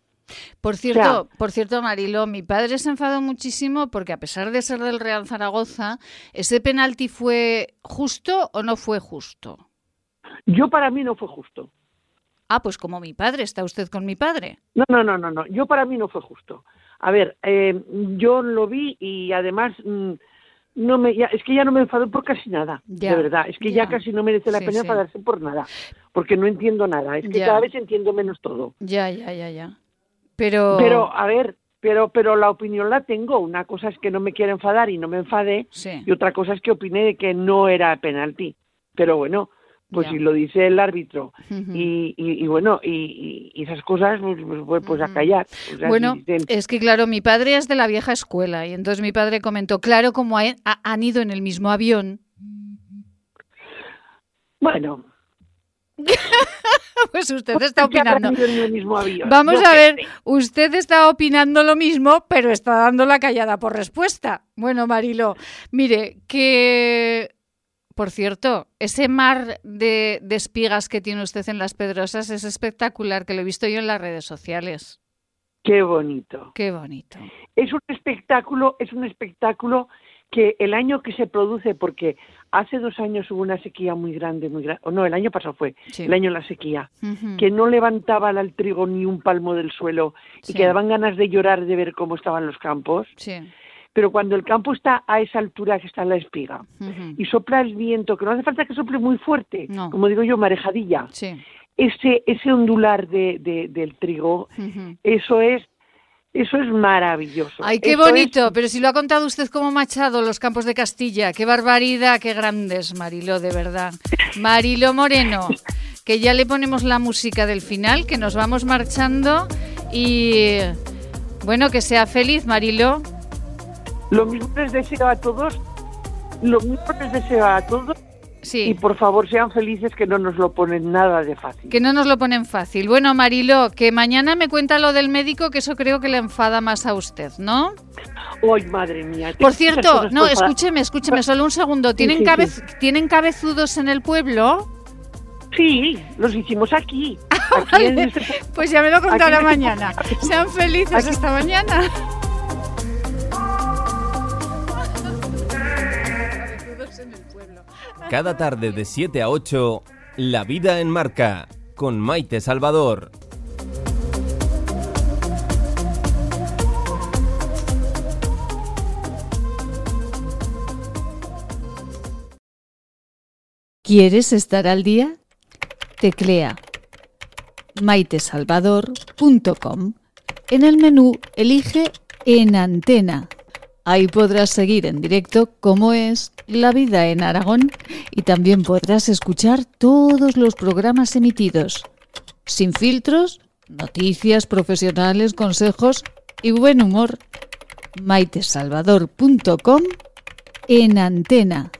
Por cierto, por cierto, Marilo, mi padre se enfadó muchísimo porque a pesar de ser del Real Zaragoza, ¿ese penalti fue justo o no fue justo? Yo para mí no fue justo. Ah, pues como mi padre, está usted con mi padre. No, no, no, no, no. Yo para mí no fue justo. A ver, eh, yo lo vi y además mm, no me, ya- es que ya no me enfado por casi nada, Ya, de verdad. Es que ya, ya. casi no merece la Sí, pena sí. enfadarse por nada, porque no entiendo nada. Es que cada vez entiendo menos todo. Ya, ya, ya, ya. Pero... Pero, a ver, pero, pero la opinión la tengo. Una cosa es que no me quiera enfadar y no me enfade, Sí. y otra cosa es que opine de que no era penalti. Pero bueno, pues si lo dice el árbitro y, y, y bueno, y, esas cosas, pues, pues, pues a Ujú. callar. O sea, Bueno, si dicen- es que claro, mi padre es de la vieja escuela y entonces mi padre comentó, claro, como ha- ha- han ido en el mismo avión, bueno, pues usted está ¿qué habrán opinando. Vamos a ver, usted está opinando lo mismo, pero está dando la callada por respuesta. Bueno, Marilo, mire, que... Por cierto, ese mar de, de espigas que tiene usted en las Pedrosas es espectacular, que lo he visto yo en las redes sociales. Qué bonito. Qué bonito. Es un espectáculo, es un espectáculo que el año que se produce, porque hace dos años hubo una sequía muy grande, muy grande, no, el año pasado fue, Sí. el año de la sequía, que no levantaba al trigo ni un palmo del suelo y Sí. que daban ganas de llorar de ver cómo estaban los campos, Sí. Pero cuando el campo está a esa altura que está en la espiga y sopla el viento, que no hace falta que sople muy fuerte, No. como digo yo, marejadilla, Sí. ese, ese ondular de, de- del trigo, eso es, eso es maravilloso. Ay, qué es- bonito, pero si lo ha contado usted como Machado, los campos de Castilla, qué barbaridad, qué grandes, Marilo, de verdad. Marilo Moreno, que ya le ponemos la música del final, que nos vamos marchando y bueno, que sea feliz, Marilo. Lo mismo les deseo a todos, lo mismo les deseo a todos y Sí, por favor sean felices que no nos lo ponen nada de fácil. que no nos lo ponen fácil. Bueno, Marilo, que mañana me cuenta lo del médico, que eso creo que le enfada más a usted, ¿no? ¡Ay, madre mía! Por cierto, no, escúcheme, escúcheme, solo un segundo. ¿Tienen, sí, sí. cabez- ¿tienen cabezudos en el pueblo? Sí, los hicimos aquí. aquí Vale, en este- Pues ya me lo contará me- mañana. Sean felices Aquí- hasta mañana. Cada tarde de 7 a 8, La vida en marca, con Maite Salvador. ¿Quieres estar al día? Teclea maitesalvador.com. En el menú elige En Antena. Ahí podrás seguir en directo cómo es la vida en Aragón y también podrás escuchar todos los programas emitidos, sin filtros, noticias profesionales, consejos y buen humor. maitesalvador.com en antena.